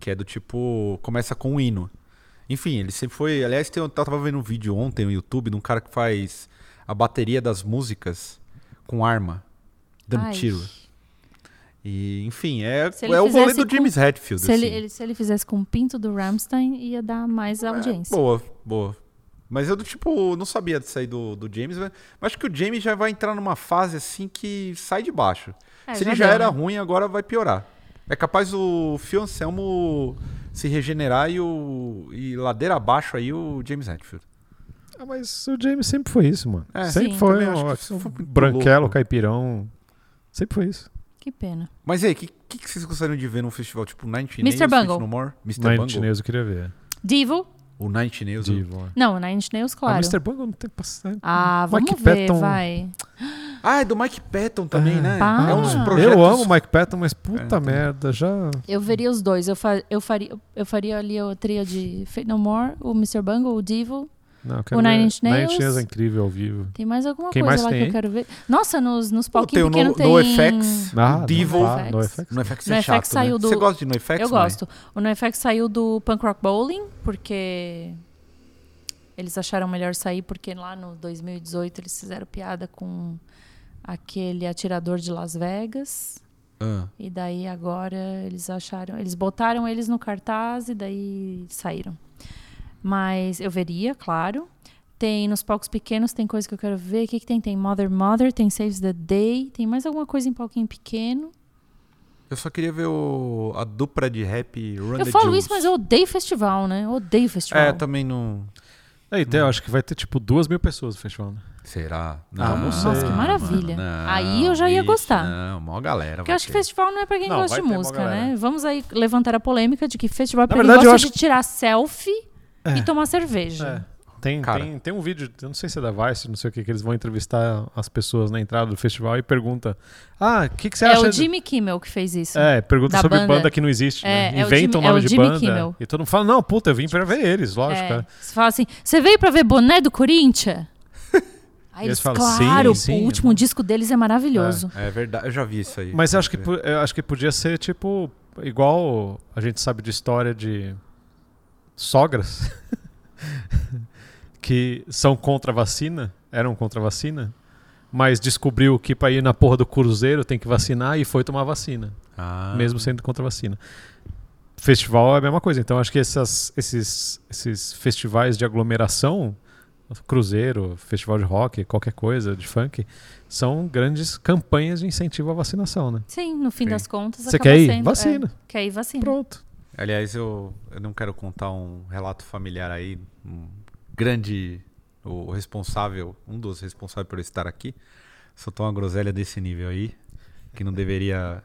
que é do tipo começa com um hino. Enfim, ele sempre foi. Aliás, tem, eu tava vendo um vídeo ontem no YouTube de um cara que faz a bateria das músicas com arma, dando Ai. tiro. E, enfim, é, é o rolê fizesse do com- James Hetfield. Se ele, assim. ele- se ele fizesse com o pinto do Ramstein, ia dar mais audiência. É, boa, boa. Mas eu, tipo, não sabia disso aí do, do James, mas acho que o James já vai entrar numa fase assim que sai de baixo. É, Se já ele já deu, era né? ruim, agora vai piorar. É capaz o Phil Anselmo se regenerar e, o, e ladeira abaixo aí o James Hetfield. Ah, mas o James sempre foi isso, mano. É, sempre sim. foi um, acho que isso foi branquelo, louco. caipirão. Sempre foi isso. Que pena. Mas e aí, o que, que, que vocês gostariam de ver num festival tipo Nine Inch Mr. Nails, Bungle. Faith No More? Mr. Nine Bungle? Inch Nails eu queria ver. Divo? O Nine Inch Nails. Divo. é. Não, Nine Inch Nails, Ah, claro. Mr. Bungle não tem paciência. Ah, vamos Mike ver, Patton. vai. Ah, é do Mike Patton também, Ah. né? Pá. É um dos projetos... Eu amo o Mike Patton, mas puta É. merda, já. Eu veria os dois. Eu, fa- eu, faria, eu faria ali a tria de Fate No More, o Mr. Bungle, o Divo. Não, eu O Nine Inch Nine Nails. Inch Nails é incrível ao vivo. Tem mais alguma Quem coisa mais lá tem que eu quero ver. Nossa, nos, nos palquinhos o pequenos no, tem... NoFX, Ah, o Divo... No, no FX. NoFX é chato, saiu né? do- Você gosta de NoFX, Eu mãe? gosto. O NoFX saiu do Punk Rock Bowling, porque eles acharam melhor sair, porque lá no 2018 eles fizeram piada com aquele atirador de Las Vegas. Ah. E daí agora eles acharam. Eles botaram eles no cartaz e daí saíram. Mas eu veria, claro. Tem nos palcos pequenos, tem coisa que eu quero ver. O que, que tem? Tem Mother Mother, tem Saves the Day, tem mais alguma coisa em palquinho pequeno. Eu só queria ver o, a dupla de rap Run eu the falo Jewels. isso, mas eu odeio festival, né? Eu odeio festival. É, também não... Aí, tem, eu acho que vai ter tipo duas mil pessoas no festival, né? Será? Ah, não sei. Nossa, que maravilha. Aí eu já ia gostar. Não, maior galera. Porque eu acho que ter. festival não é pra quem Não, gosta de música, né? Vamos aí levantar a polêmica de que festival é pra Na quem verdade, gosta de tirar selfie e tomar cerveja. Tem, Cara. tem, tem um vídeo, eu não sei se é da Vice, não sei o que, que eles vão entrevistar as pessoas na entrada do festival e pergunta: Ah, o que, que você É acha? o de-" Jimmy Kimmel que fez isso. É, pergunta sobre banda. banda que não existe. É, né? é o Inventa o Jimmy- é nome o de Jimmy banda. Kimmel. E todo mundo fala: Não, puta, eu vim pra ver eles, lógico. É. cara. Você fala assim, você veio pra ver boné do Corinthians? Aí eles eles, falam, claro, "Sim, sim, o último disco deles é maravilhoso. É verdade, eu já vi isso aí. Mas eu acho, que, acho que podia ser tipo, igual a gente sabe de história de sogras que são contra a vacina, eram contra a vacina, mas descobriu que pra ir na porra do cruzeiro tem que vacinar e foi tomar vacina, Ah. mesmo sendo contra a vacina. Festival é a mesma coisa, então acho que essas- esses, esses festivais de aglomeração, cruzeiro, festival de rock, qualquer coisa, de funk, são grandes campanhas de incentivo à vacinação, né? Sim, no fim Sim. das contas Você quer ir? sendo, Vacina. é, quer ir, vacina. Pronto. Aliás, eu, eu não quero contar um relato familiar aí. Um grande. O responsável, um dos responsáveis por eu estar aqui, soltou uma groselha desse nível aí, que não deveria.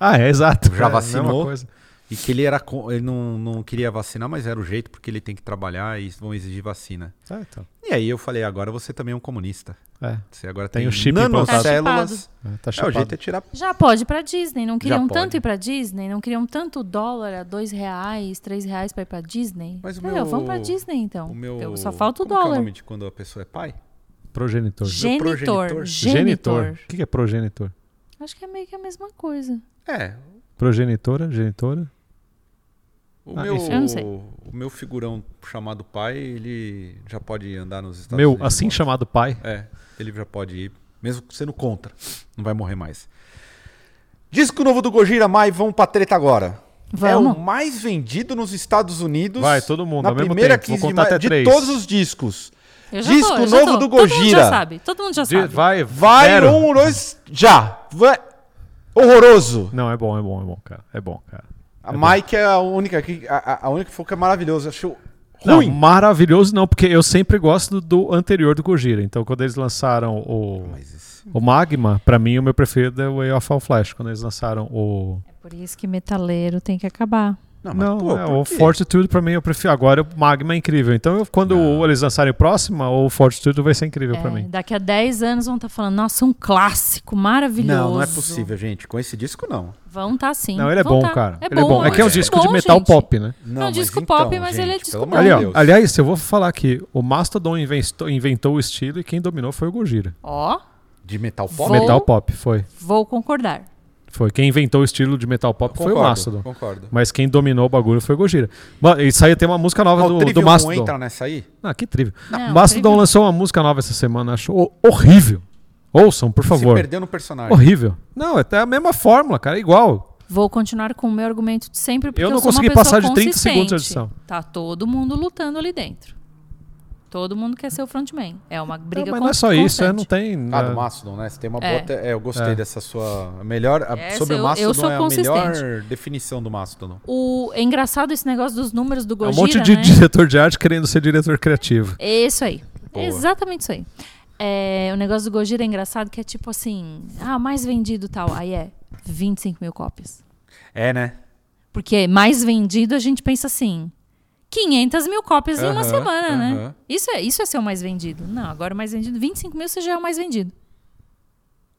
Ah, é exato. Já É vacinou? coisa. E que ele era ele não, não queria vacinar, mas era o jeito, porque ele tem que trabalhar e vão exigir vacina. Ah, então. E aí eu falei, agora você também é um comunista. É, Você agora Tem tem, o chip nanocélulas. é, tá É, o jeito é tirar. Já pode ir pra Disney. Não queriam tanto ir pra Disney, não queriam tanto dólar a dois reais, três reais pra ir pra Disney. Mas o Meu, meu- vamos pra Disney então. O meu. Eu- Só falta o como que é dólar. o nome de quando a pessoa é pai? Progenitor. Genitor. progenitor? Genitor. O que que é progenitor? Acho que é meio que a mesma coisa. É. Progenitora, genitora? O Ah, meu, isso. Eu não sei. o meu figurão chamado pai, ele já pode andar nos Estados Meu, Unidos. assim de volta. chamado pai. É, ele já pode ir, mesmo sendo contra. Não vai morrer mais. Disco novo do Gojira Mai, vamos pra treta agora. É Vamos. o mais vendido nos Estados Unidos. Vai, todo mundo, na ao mesmo primeira tempo. Vou 15 de, contar maio, até de três. todos os discos. Eu já Disco tô, eu já novo tô. do Todo mundo já Gojira. sabe. Todo mundo já De- sabe. vai, Vai, zero. um, dois, já. Vai. Horroroso. Não, é bom, é bom, é bom, cara. É bom, cara. A É Mike é a única que a, a- única que falou que é maravilhoso. Achou Não, ruim. maravilhoso não, porque eu sempre gosto do anterior do Gojira. Então, quando eles lançaram o, esse- o Magma, pra mim o meu preferido é o Way of All Flash. Quando eles lançaram o. É por isso que metaleiro tem que acabar. Não, mas, Não, pô, é, o? Fortitude pra mim eu prefiro. Agora o Magma é incrível. Então, eu- quando Não. eles lançarem o próximo, o Fortitude vai ser incrível pra É, mim. Daqui a 10 anos vão estar falando, nossa, um clássico maravilhoso. Não, não é possível, gente. Com esse disco, não. Vão tá sim. Não, ele é vão bom, tá. cara. É ele é bom. É que é um é disco de bom, metal gente. pop, né? Não, É um disco então, pop, mas ele é gente, disco bom. de Ali, ó, aliás, eu vou falar aqui, o Mastodon inventou, inventou o estilo e quem dominou foi o Gojira. Ó, De metal pop? Vou- Metal pop, foi. vou concordar. Foi. Quem inventou o estilo de metal pop foi o Concordo, Mastodon. Concordo. Mas quem dominou o bagulho foi o Gojira. E saiu tem uma música nova Ah, o do, Trivium do não Mastodon. entra nessa aí? Ah, que trivio. Não, o Mastodon lançou uma música nova essa semana, acho ho- horrível. Ouçam, por Se favor. perdeu no personagem. Horrível. Não, é até a mesma fórmula, cara, é igual. Vou continuar com o meu argumento de sempre, porque Eu eu, não sou uma consegui passar de 30 segundos de edição. Tá todo mundo lutando ali dentro. Todo mundo quer ser o frontman. É uma briga Não, mas não é só constante. isso, é, não tem. Ah, do Mastodon, né? Você tem uma É. É, eu gostei É. dessa sua. a Melhor. a- sobre eu- o eu Mastodon sou é a melhor definição do Mastodon. O... É engraçado esse negócio dos números do é um Gojira, monte de né? diretor de arte querendo ser diretor criativo. É isso aí. Boa. Exatamente isso aí. É, o negócio do Gojira é engraçado que é tipo assim, ah, mais vendido tal. Aí é 25 mil cópias. É, né? Porque mais vendido a gente pensa assim, 500 mil cópias em uma semana, né? Isso é, isso é ser o mais vendido. Não, agora o mais vendido, 25 mil você já é o mais vendido.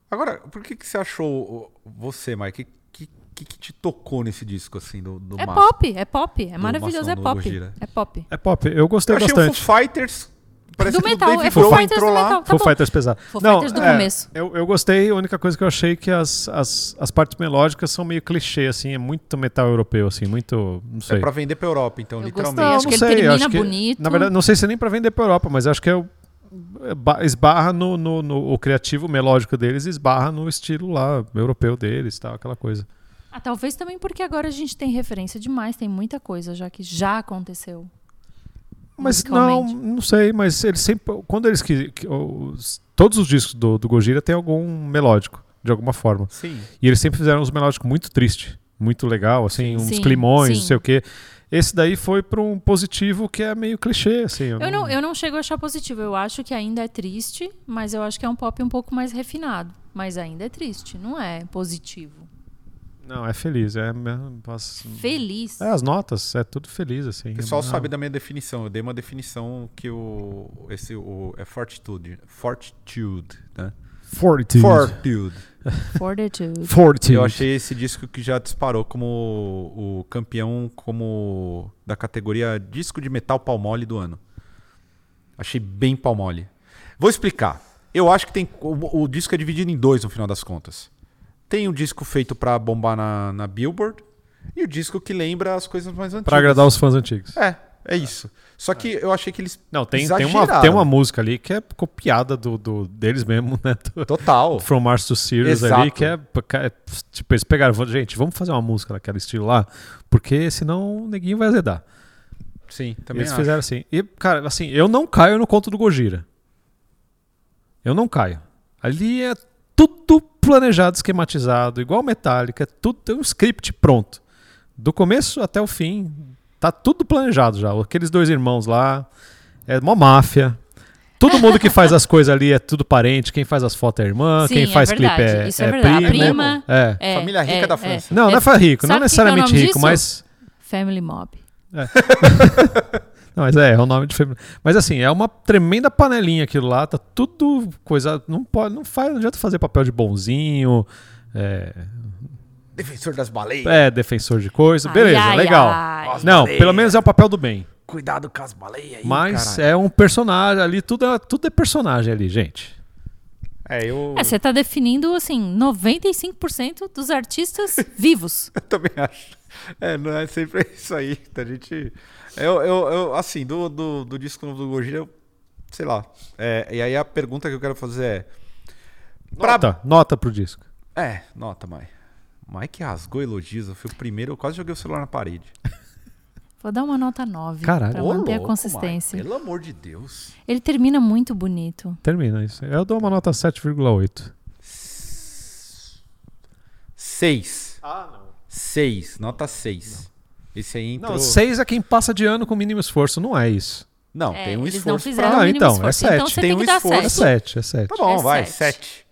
Agora, por que, que você achou. Você, Mike, que, que, que te tocou nesse disco, assim, do, do é pop, é pop. É maravilhoso, é do pop. É pop. É pop, eu gostei Eu achei bastante. o Foo Fighters. Parece do que metal, é Foo Fighters do lá. metal. Tá Foo bom. Fighters pesado. Foo Não, Fighters do é, começo. Eu, eu gostei, a única coisa que eu achei é que as, as, as partes melódicas são meio clichê, assim, é muito metal europeu, assim, muito. Não sei. É pra vender pra Europa, então, Eu literalmente. gostei, acho não que ele sei, termina acho que- bonito. Na verdade, não sei se é nem pra vender pra Europa, mas acho que é o. é ba- Esbarra no, no, no- o criativo melódico deles, esbarra no estilo lá europeu deles, tal, aquela coisa. Ah, talvez também porque agora a gente tem referência demais, tem muita coisa já que já aconteceu. Mas não, não sei, mas eles sempre. Quando eles que, que- os- todos os discos do, do Gojira tem algum melódico, de alguma forma. Sim. E eles sempre fizeram uns melódicos muito tristes, muito legal, assim, uns Sim, climões, sim. não sei o quê. Esse daí foi para um positivo que é meio clichê, assim. Eu não, eu não chego a achar positivo. Eu acho que ainda é triste, mas eu acho que é um pop um pouco mais refinado. Mas ainda é triste, não é positivo. Não, é feliz. É, as, Feliz. é, as notas, é tudo feliz, assim. O pessoal Não- sabe da minha definição. Eu dei uma definição que o. Esse, o é fortitude. Fortitude, né? Fortitude. Fortitude. Fortitude. Fortitude. Eu achei esse disco que já disparou como o, o campeão como da categoria disco de metal palmole do ano. Achei bem palmole. Vou explicar. Eu acho que tem o, o disco é dividido em dois no final das contas. Tem o disco feito pra bombar na, na Billboard e o disco que lembra as coisas mais antigas. Pra agradar os fãs antigos. É, é isso. Só que eu achei que eles Não, tem, tem, uma, tem uma música ali que é copiada do, do- deles mesmo, né? Do- Total. From Mars to Sirius Exato. ali, que é, é- Tipo, eles pegaram, gente, vamos fazer uma música daquele estilo lá, porque senão o neguinho vai azedar. Sim, também eles acho. fizeram assim. E, cara, assim, eu não caio no conto do Gojira. Eu não caio. Ali é tudo planejado, esquematizado, igual Metallica, é tudo tem um script pronto. Do começo até o fim, tá tudo planejado já. Aqueles dois irmãos lá, é uma máfia. Todo mundo que faz as coisas ali é tudo parente, quem faz as fotos é irmã, Sim, quem é faz verdade. clipe é, Isso é é verdade. A primo. prima. É. É, Família rica é, da é. França. Não, não é rico, não Sabe que que é o necessariamente nome rico, disso? mas Family Mob. Não, mas é, é o nome de feminino. Mas assim, é uma tremenda panelinha aquilo lá, tá tudo coisa. Não pode, não faz, não adianta fazer papel de bonzinho, é, Defensor das baleias. é, defensor de coisa. Ai, Beleza, ai, legal. ai. Não, baleias. pelo menos é o papel do bem. Cuidado com as baleias aí, Mas caralho. é um personagem ali, tudo é, tudo é personagem ali, gente. É, eu, É, você tá definindo, assim, 95% dos artistas vivos. eu também acho. É, não é sempre isso aí. A gente. Eu, eu, eu, assim, do, do, do disco novo do Gojira, eu. Sei lá. É, e aí a pergunta que eu quero fazer é. Pra... Nota, nota pro disco. É, nota, Mai. Mai que rasgou elogios. Eu fui o primeiro, eu quase joguei o celular na parede. Vou dar uma nota 9 Caralho. pra Ô, manter a louco, consistência. Mai, pelo amor de Deus. Ele termina muito bonito. Termina isso. Eu dou uma nota 7,8. Seis. Ah, não. Seis. Nota seis. Esse aí entrou... Não, 6 é quem passa de ano com mínimo esforço, não é isso. Não, É, tem um eles esforço não fizeram pra... Ah, então, é esforço. Então sete. você Tem tem, um esforço. É 7. 7, é 7. Tá bom, É vai, sete. sete.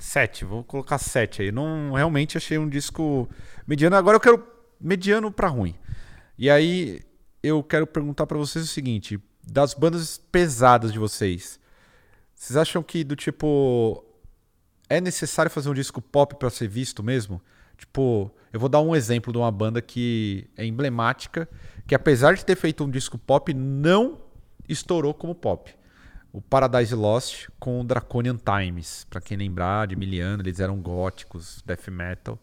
Sete, vou colocar sete aí. Não, realmente achei um disco mediano. Agora eu quero mediano pra ruim. E aí eu quero perguntar pra vocês o seguinte: das bandas pesadas de vocês, vocês acham que do tipo é necessário fazer um disco pop pra ser visto mesmo? Tipo, eu vou dar um exemplo de uma banda que é emblemática, que apesar de ter feito um disco pop, não estourou como pop. O Paradise Lost com o Draconian Times. Pra quem lembrar, de Miliano, eles eram góticos, death metal.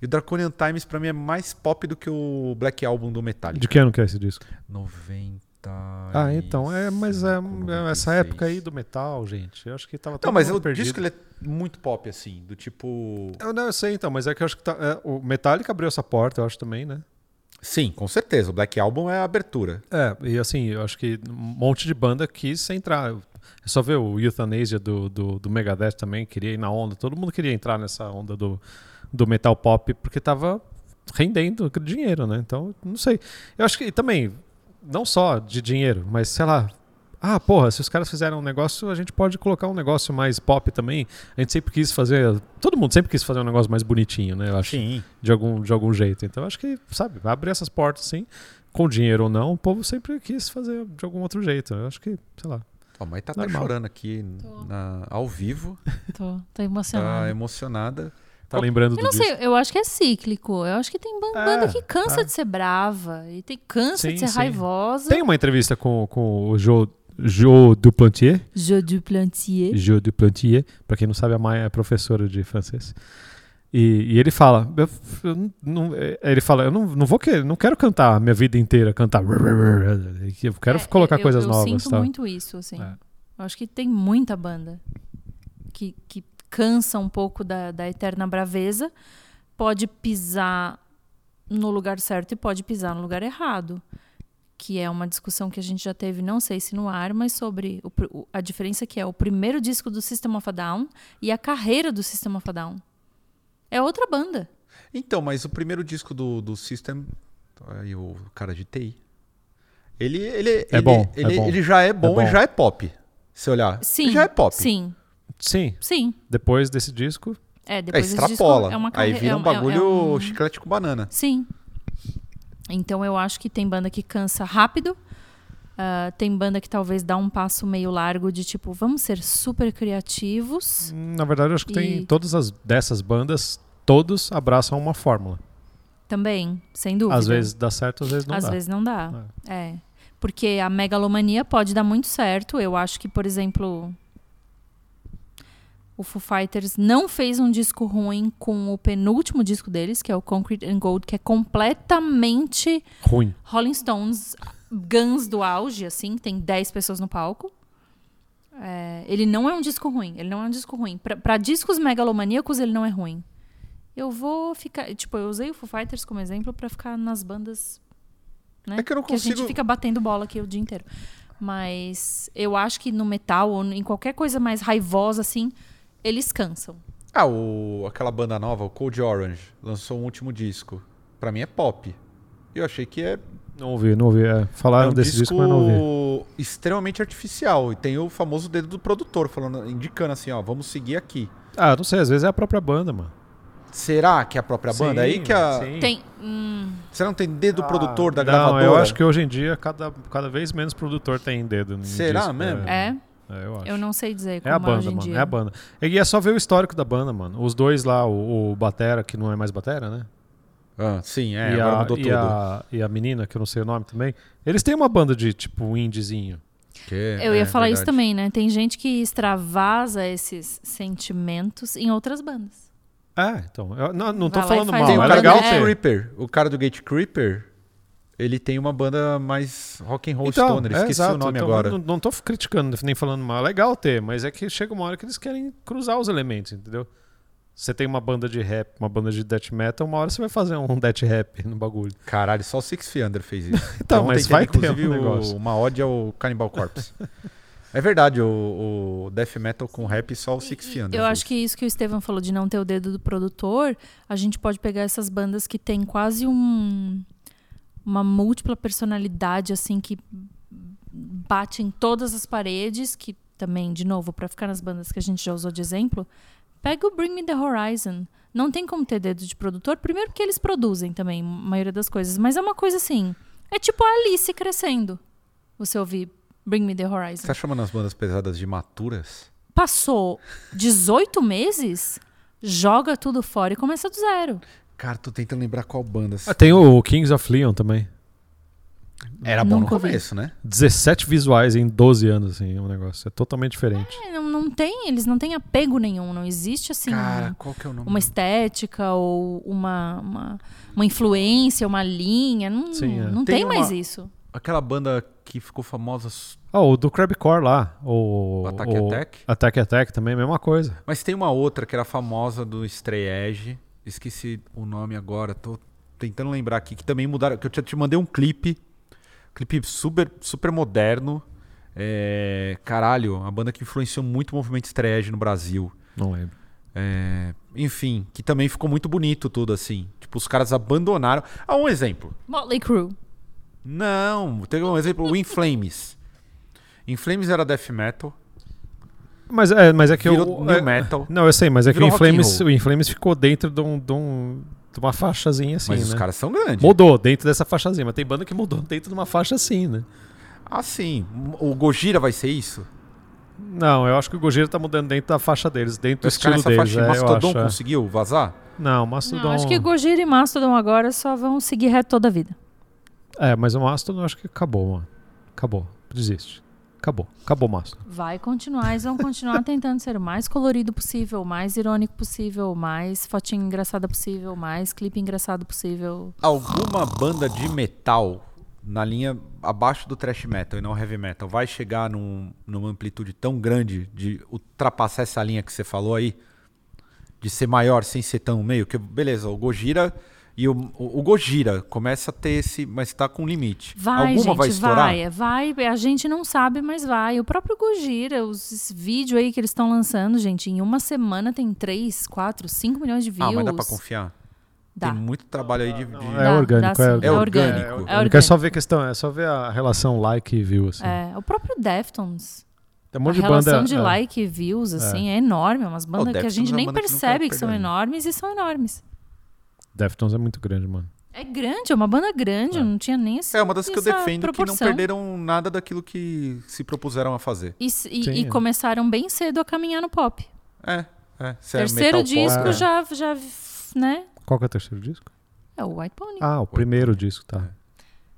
E o Draconian Times pra mim é mais pop do que o Black Album do Metallica. De que ano que é esse disco? 90. Ah, então, é, mas é, é 96. essa época aí do metal, gente. Eu acho que tava todo Não, mas perdido. disco ele é muito pop, assim. Do tipo. Eu não eu sei então, mas é que eu acho que tá, é, o Metallica abriu essa porta, eu acho também, né? Sim, com certeza. O Black Album é a abertura. É, e assim, eu acho que um monte de banda quis entrar. É só ver o Euthanasia do, do, do Megadeth também, queria ir na onda. Todo mundo queria entrar nessa onda do, do metal pop, porque tava rendendo dinheiro, né? Então, não sei. Eu acho que também, não só de dinheiro, mas sei lá. Ah, porra, se os caras fizeram um negócio, a gente pode colocar um negócio mais pop também. A gente sempre quis fazer. Todo mundo sempre quis fazer um negócio mais bonitinho, né? Eu acho Sim. de algum, de algum jeito. Então acho que, sabe, vai abrir essas portas sim, com dinheiro ou não, o povo sempre quis fazer de algum outro jeito. Eu acho que, sei lá. Ó, mas tá Normal. chorando aqui na- ao vivo. Tô, tô Tá emocionada. Tá lembrando Eu não do sei, disco. eu acho que é cíclico. Eu acho que tem É, banda que cansa é. de ser brava e tem cansa Sim, de ser sim. raivosa. Tem uma entrevista com, com o Joe, Joe Duplantier. Jeu du Plantier. Joe Duplantier, pra quem não sabe, a Maia é professora de francês. E, e ele fala, eu, eu não, é, ele fala, eu não, não vou querer, não quero cantar a minha vida inteira, cantar. Eu quero É, colocar eu- coisas eu novas. sinto tá? muito isso, assim. É. Eu acho que tem muita banda que, que cansa um pouco da, da eterna braveza, pode pisar no lugar certo e pode pisar no lugar errado. Que é uma discussão que a gente já teve, não sei se no ar, mas sobre o a diferença que é o primeiro disco do System of a Down e a carreira do System of a Down. É outra banda. Então, mas o primeiro disco do, do System. Aí o cara de TI. Ele, ele, É ele, bom, é ele, bom. ele já é bom, bom. e já é pop. Se olhar. Sim. Ele já é pop. Sim, Sim, sim. depois desse disco, É, É, depois esse extrapola. disco é uma Aí carre- vira é um é bagulho um- chiclete com banana. Sim. Então eu acho que tem banda que cansa rápido. ah, tem banda que talvez dá um passo meio largo de tipo, vamos ser super criativos. Na verdade, eu acho que tem E- todas as dessas bandas, todos abraçam uma fórmula. Também, sem dúvida. Às vezes dá certo, às vezes não Às dá. vezes não dá. É. Porque a megalomania pode dar muito certo. Eu acho que, por exemplo, o Foo Fighters não fez um disco ruim com o penúltimo disco deles, que é o Concrete and Gold, que é completamente Ruim. Rolling Stones, Guns do auge, assim, tem 10 pessoas no palco. É, ele não é um disco ruim, ele não é um disco ruim. Pra, pra discos megalomaníacos, ele não é ruim. Eu vou ficar. Tipo, eu usei o Foo Fighters como exemplo pra ficar nas bandas. Né? É que eu não a gente consigo- fica batendo bola aqui o dia inteiro. Mas eu acho que no metal ou em qualquer coisa mais raivosa, assim, eles cansam. Ah, o, aquela banda nova, o Cold Orange, lançou um último disco. Pra mim é pop. Eu achei que é, Não ouvi, não ouvi. É, é falaram um desse disco disco, mas não ouvi. extremamente artificial. E tem o famoso dedo do produtor, falando, indicando assim, ó, vamos seguir aqui. Ah, não sei, às vezes é a própria banda, mano. Será que é a própria banda? Aí que a. sim. Tem. hum, Você não tem dedo do produtor da Não, gravadora? eu acho que hoje em dia cada, cada vez menos produtor tem dedo. em Será disco. mesmo? é, É, eu acho. eu não sei dizer É como a banda, hoje em mano. dia. É a banda. E é só ver o histórico da banda, mano. Os dois lá, o, o Batera, que não é mais Batera, né? Ah, sim, é, e, agora a, mudou e, tudo. a, e a menina, que eu não sei o nome também. Eles têm uma banda de tipo indiezinho. Que Eu ia é falar isso verdade. também, né? Tem gente que extravasa esses sentimentos em outras bandas. É, então. Eu não, não tô Vai falando mal. Tem o É cara legal do banda- Gate. Creeper. O cara do Gate Creeper, ele tem uma banda mais rock and roll Então, stoner. é, Esqueci exato. o nome Então, agora. Não, não tô criticando nem falando mal. É legal ter, mas é que chega uma hora que eles querem cruzar os elementos, entendeu? Você tem uma banda de rap, uma banda de death metal, uma hora você vai fazer um death rap no bagulho. Caralho, só o Six Feet Under fez isso. Então, Ontem mas teve, vai ter inclusive um o- negócio. uma ode ao Cannibal Corpse. é verdade, o, o death metal com rap só o Six Feet Under Eu fez. acho que isso que o Estevam falou de não ter o dedo do produtor, a gente pode pegar essas bandas que tem quase um uma múltipla personalidade assim que bate em todas as paredes, que também, de novo, pra ficar nas bandas que a gente já usou de exemplo, pega o Bring Me the Horizon. Não tem como ter dedo de produtor, primeiro porque eles produzem também a maioria das coisas, mas é uma coisa assim, é tipo a Alice crescendo. Você ouvir Bring Me the Horizon. Você tá chamando as bandas pesadas de maturas? Passou 18 meses, joga tudo fora e começa do zero. Cara, tô tentando lembrar qual banda. Ah, tem o Kings of Leon também. Era bom no Nunca ouvi. começo, né? 17 visuais em 12 anos, assim, é um negócio. É totalmente diferente. É, Não, não tem, eles não têm apego nenhum, não existe assim Cara, qual que é o nome? uma estética ou uma, uma, uma influência, uma linha. Não, Sim, é. não Tem tem, mais uma- isso. Aquela banda que ficou famosa. Ah, o do Crabcore lá. O, O Attack Attack? Attack Attack também, mesma coisa. Mas tem uma outra que era famosa do Strayege. Esqueci o nome agora. Tô tentando lembrar aqui. Que também mudaram. Que eu te, te mandei um clipe. Clipe super, super moderno. É, caralho, uma banda que influenciou muito o movimento Strayege no Brasil. Não lembro. É, enfim, que também ficou muito bonito tudo assim. Tipo, os caras abandonaram. Ah, um exemplo. Motley Crue. Não, teve um exemplo, o In Flames. In Flames era death metal, Mas é, mas é que virou o. new é- metal. Não, eu sei, mas é que o Virou rock and Inflames, o Inflames ficou dentro de, um, de, um- de uma faixazinha assim, mas né? os caras são grandes. Mudou dentro dessa faixazinha, mas tem banda que mudou dentro de uma faixa assim, né? Ah, sim. O Gojira vai ser isso? Não, eu acho que o Gojira tá mudando dentro da faixa deles, dentro do estilo deles. faixa. É, eu Mastodon acho, é. conseguiu vazar? Não, o Mastodon. Não, acho que Gojira e Mastodon agora só vão seguir reto toda a vida. É, mas o Mastodon eu acho que acabou, mano. Acabou. Desiste. Acabou. Acabou o Mastodon. Vai continuar, eles vão continuar tentando ser o mais colorido possível, o mais irônico possível, o mais fotinha engraçada possível, o mais clipe engraçado possível. Alguma banda de metal na linha abaixo do thrash metal e não heavy metal vai chegar num, numa amplitude tão grande de ultrapassar essa linha que você falou aí? De ser maior sem ser tão meio? Que, beleza, o Gojira e o, o, o Gojira começa a ter esse. Mas tá com limite. Vai, Alguma gente, vai estourar? vai, vai. A gente não sabe, mas vai. O próprio Gojira, os vídeos aí que eles estão lançando, gente, em uma semana tem 3, 4, 5 milhões de views. Ah, mas dá pra confiar? Dá. Tem muito trabalho aí de. de- É Dá, orgânico, dá é É orgânico. orgânico. É É orgânico. só ver a questão, é só ver a relação like e view, assim. É, o próprio Deftones. Tem um A monte de relação banda. de é, like e views, assim, é, enorme. Umas bandas que a gente é nem que nunca percebe que são perdeu, né? enormes e são enormes. Deftones é muito grande, mano. É grande, é uma banda grande, É. não tinha nem esse, É uma das que eu essa defendo que não proporção. perderam nada daquilo que se propuseram a fazer. E, e- Sim, e é. começaram bem cedo a caminhar no pop. É, é. Se é Terceiro pop, disco é. já, já, né? Qual que é o terceiro disco? É o White Pony. Ah, o primeiro disco, tá.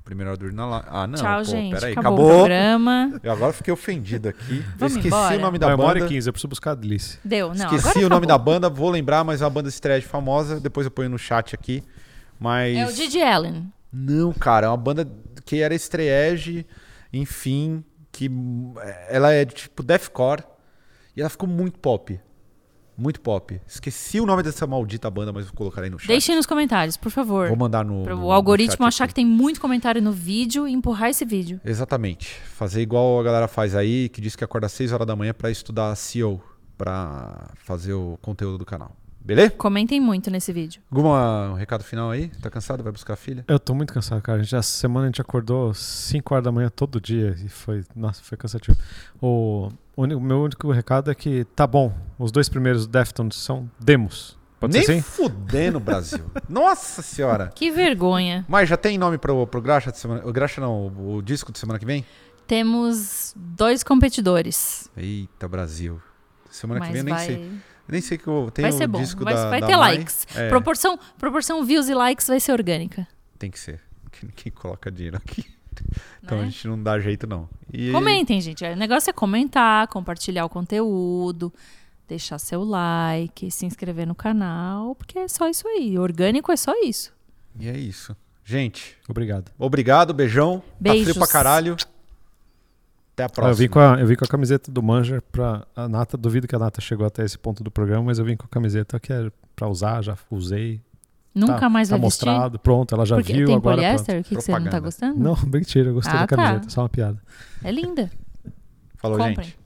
Primeiro Order na la... Ah, não. Tchau, pô, gente. Peraí, acabou, o acabou. programa. Eu agora fiquei ofendido aqui. Eu Vamos esqueci embora. o nome da Vai, hora banda. e 15, eu preciso buscar a Delice. Deu, não. Esqueci agora o nome da acabou. banda, vou lembrar, mas é uma banda de estreia famosa. Depois eu ponho no chat aqui. Mas. É o Didi Allen. Não, cara, é uma banda que era estreege, enfim, que hum, ela é tipo deathcore e ela ficou muito pop. Muito pop. Esqueci o nome dessa maldita banda, mas vou colocar aí no chat. Deixem nos comentários, por favor. Vou mandar no. Para no- o algoritmo no chat achar aqui. que tem muito comentário no vídeo e empurrar esse vídeo. Exatamente. Fazer igual a galera faz aí, que diz que acorda às 6 horas da manhã pra estudar SEO, pra fazer o conteúdo do canal. Beleza? Comentem muito nesse vídeo. Algum recado final aí? Tá cansado? Vai buscar a filha? Eu tô muito cansado, cara. A gente, essa semana a gente acordou 5 horas da manhã todo dia e foi. Nossa, foi cansativo. O, o meu único recado é que tá bom. Os dois primeiros Deftones são demos. Pode Nem ser assim? fudendo, Brasil. Nossa senhora. Que vergonha. Mas já tem nome pro, pro Graxa de semana. O Graxa não, o, o disco de semana que vem? Temos dois competidores. Eita, Brasil. Semana que mas vem eu nem vai, sei. Nem sei que eu tenho vai ser o bom. disco Vai, da, vai da ter Mai. likes. É, Proporção, proporção views e likes vai ser orgânica. Tem que ser. Quem coloca dinheiro aqui. Então né? a gente não dá jeito, não. E- Comentem, gente. O negócio é comentar, compartilhar o conteúdo, deixar seu like, se inscrever no canal, porque é só isso aí. Orgânico é só isso. E é isso. Gente, Obrigado. obrigado, beijão. Beijos. Tá frio pra caralho. Até a próxima. Eu vim, com a, eu vim com a camiseta do Manger pra. A Nata, duvido que a Nata chegou até esse ponto do programa, mas eu vim com a camiseta que é pra usar, já usei. Nunca tá, mais tá vai vestir. mostrado, pronto, ela já Porque viu, tem agora poliéster? O que, que você não tá gostando? Não, mentira, eu gostei Ah, da tá. camiseta, só uma piada. É linda. Falou, Comprem. gente.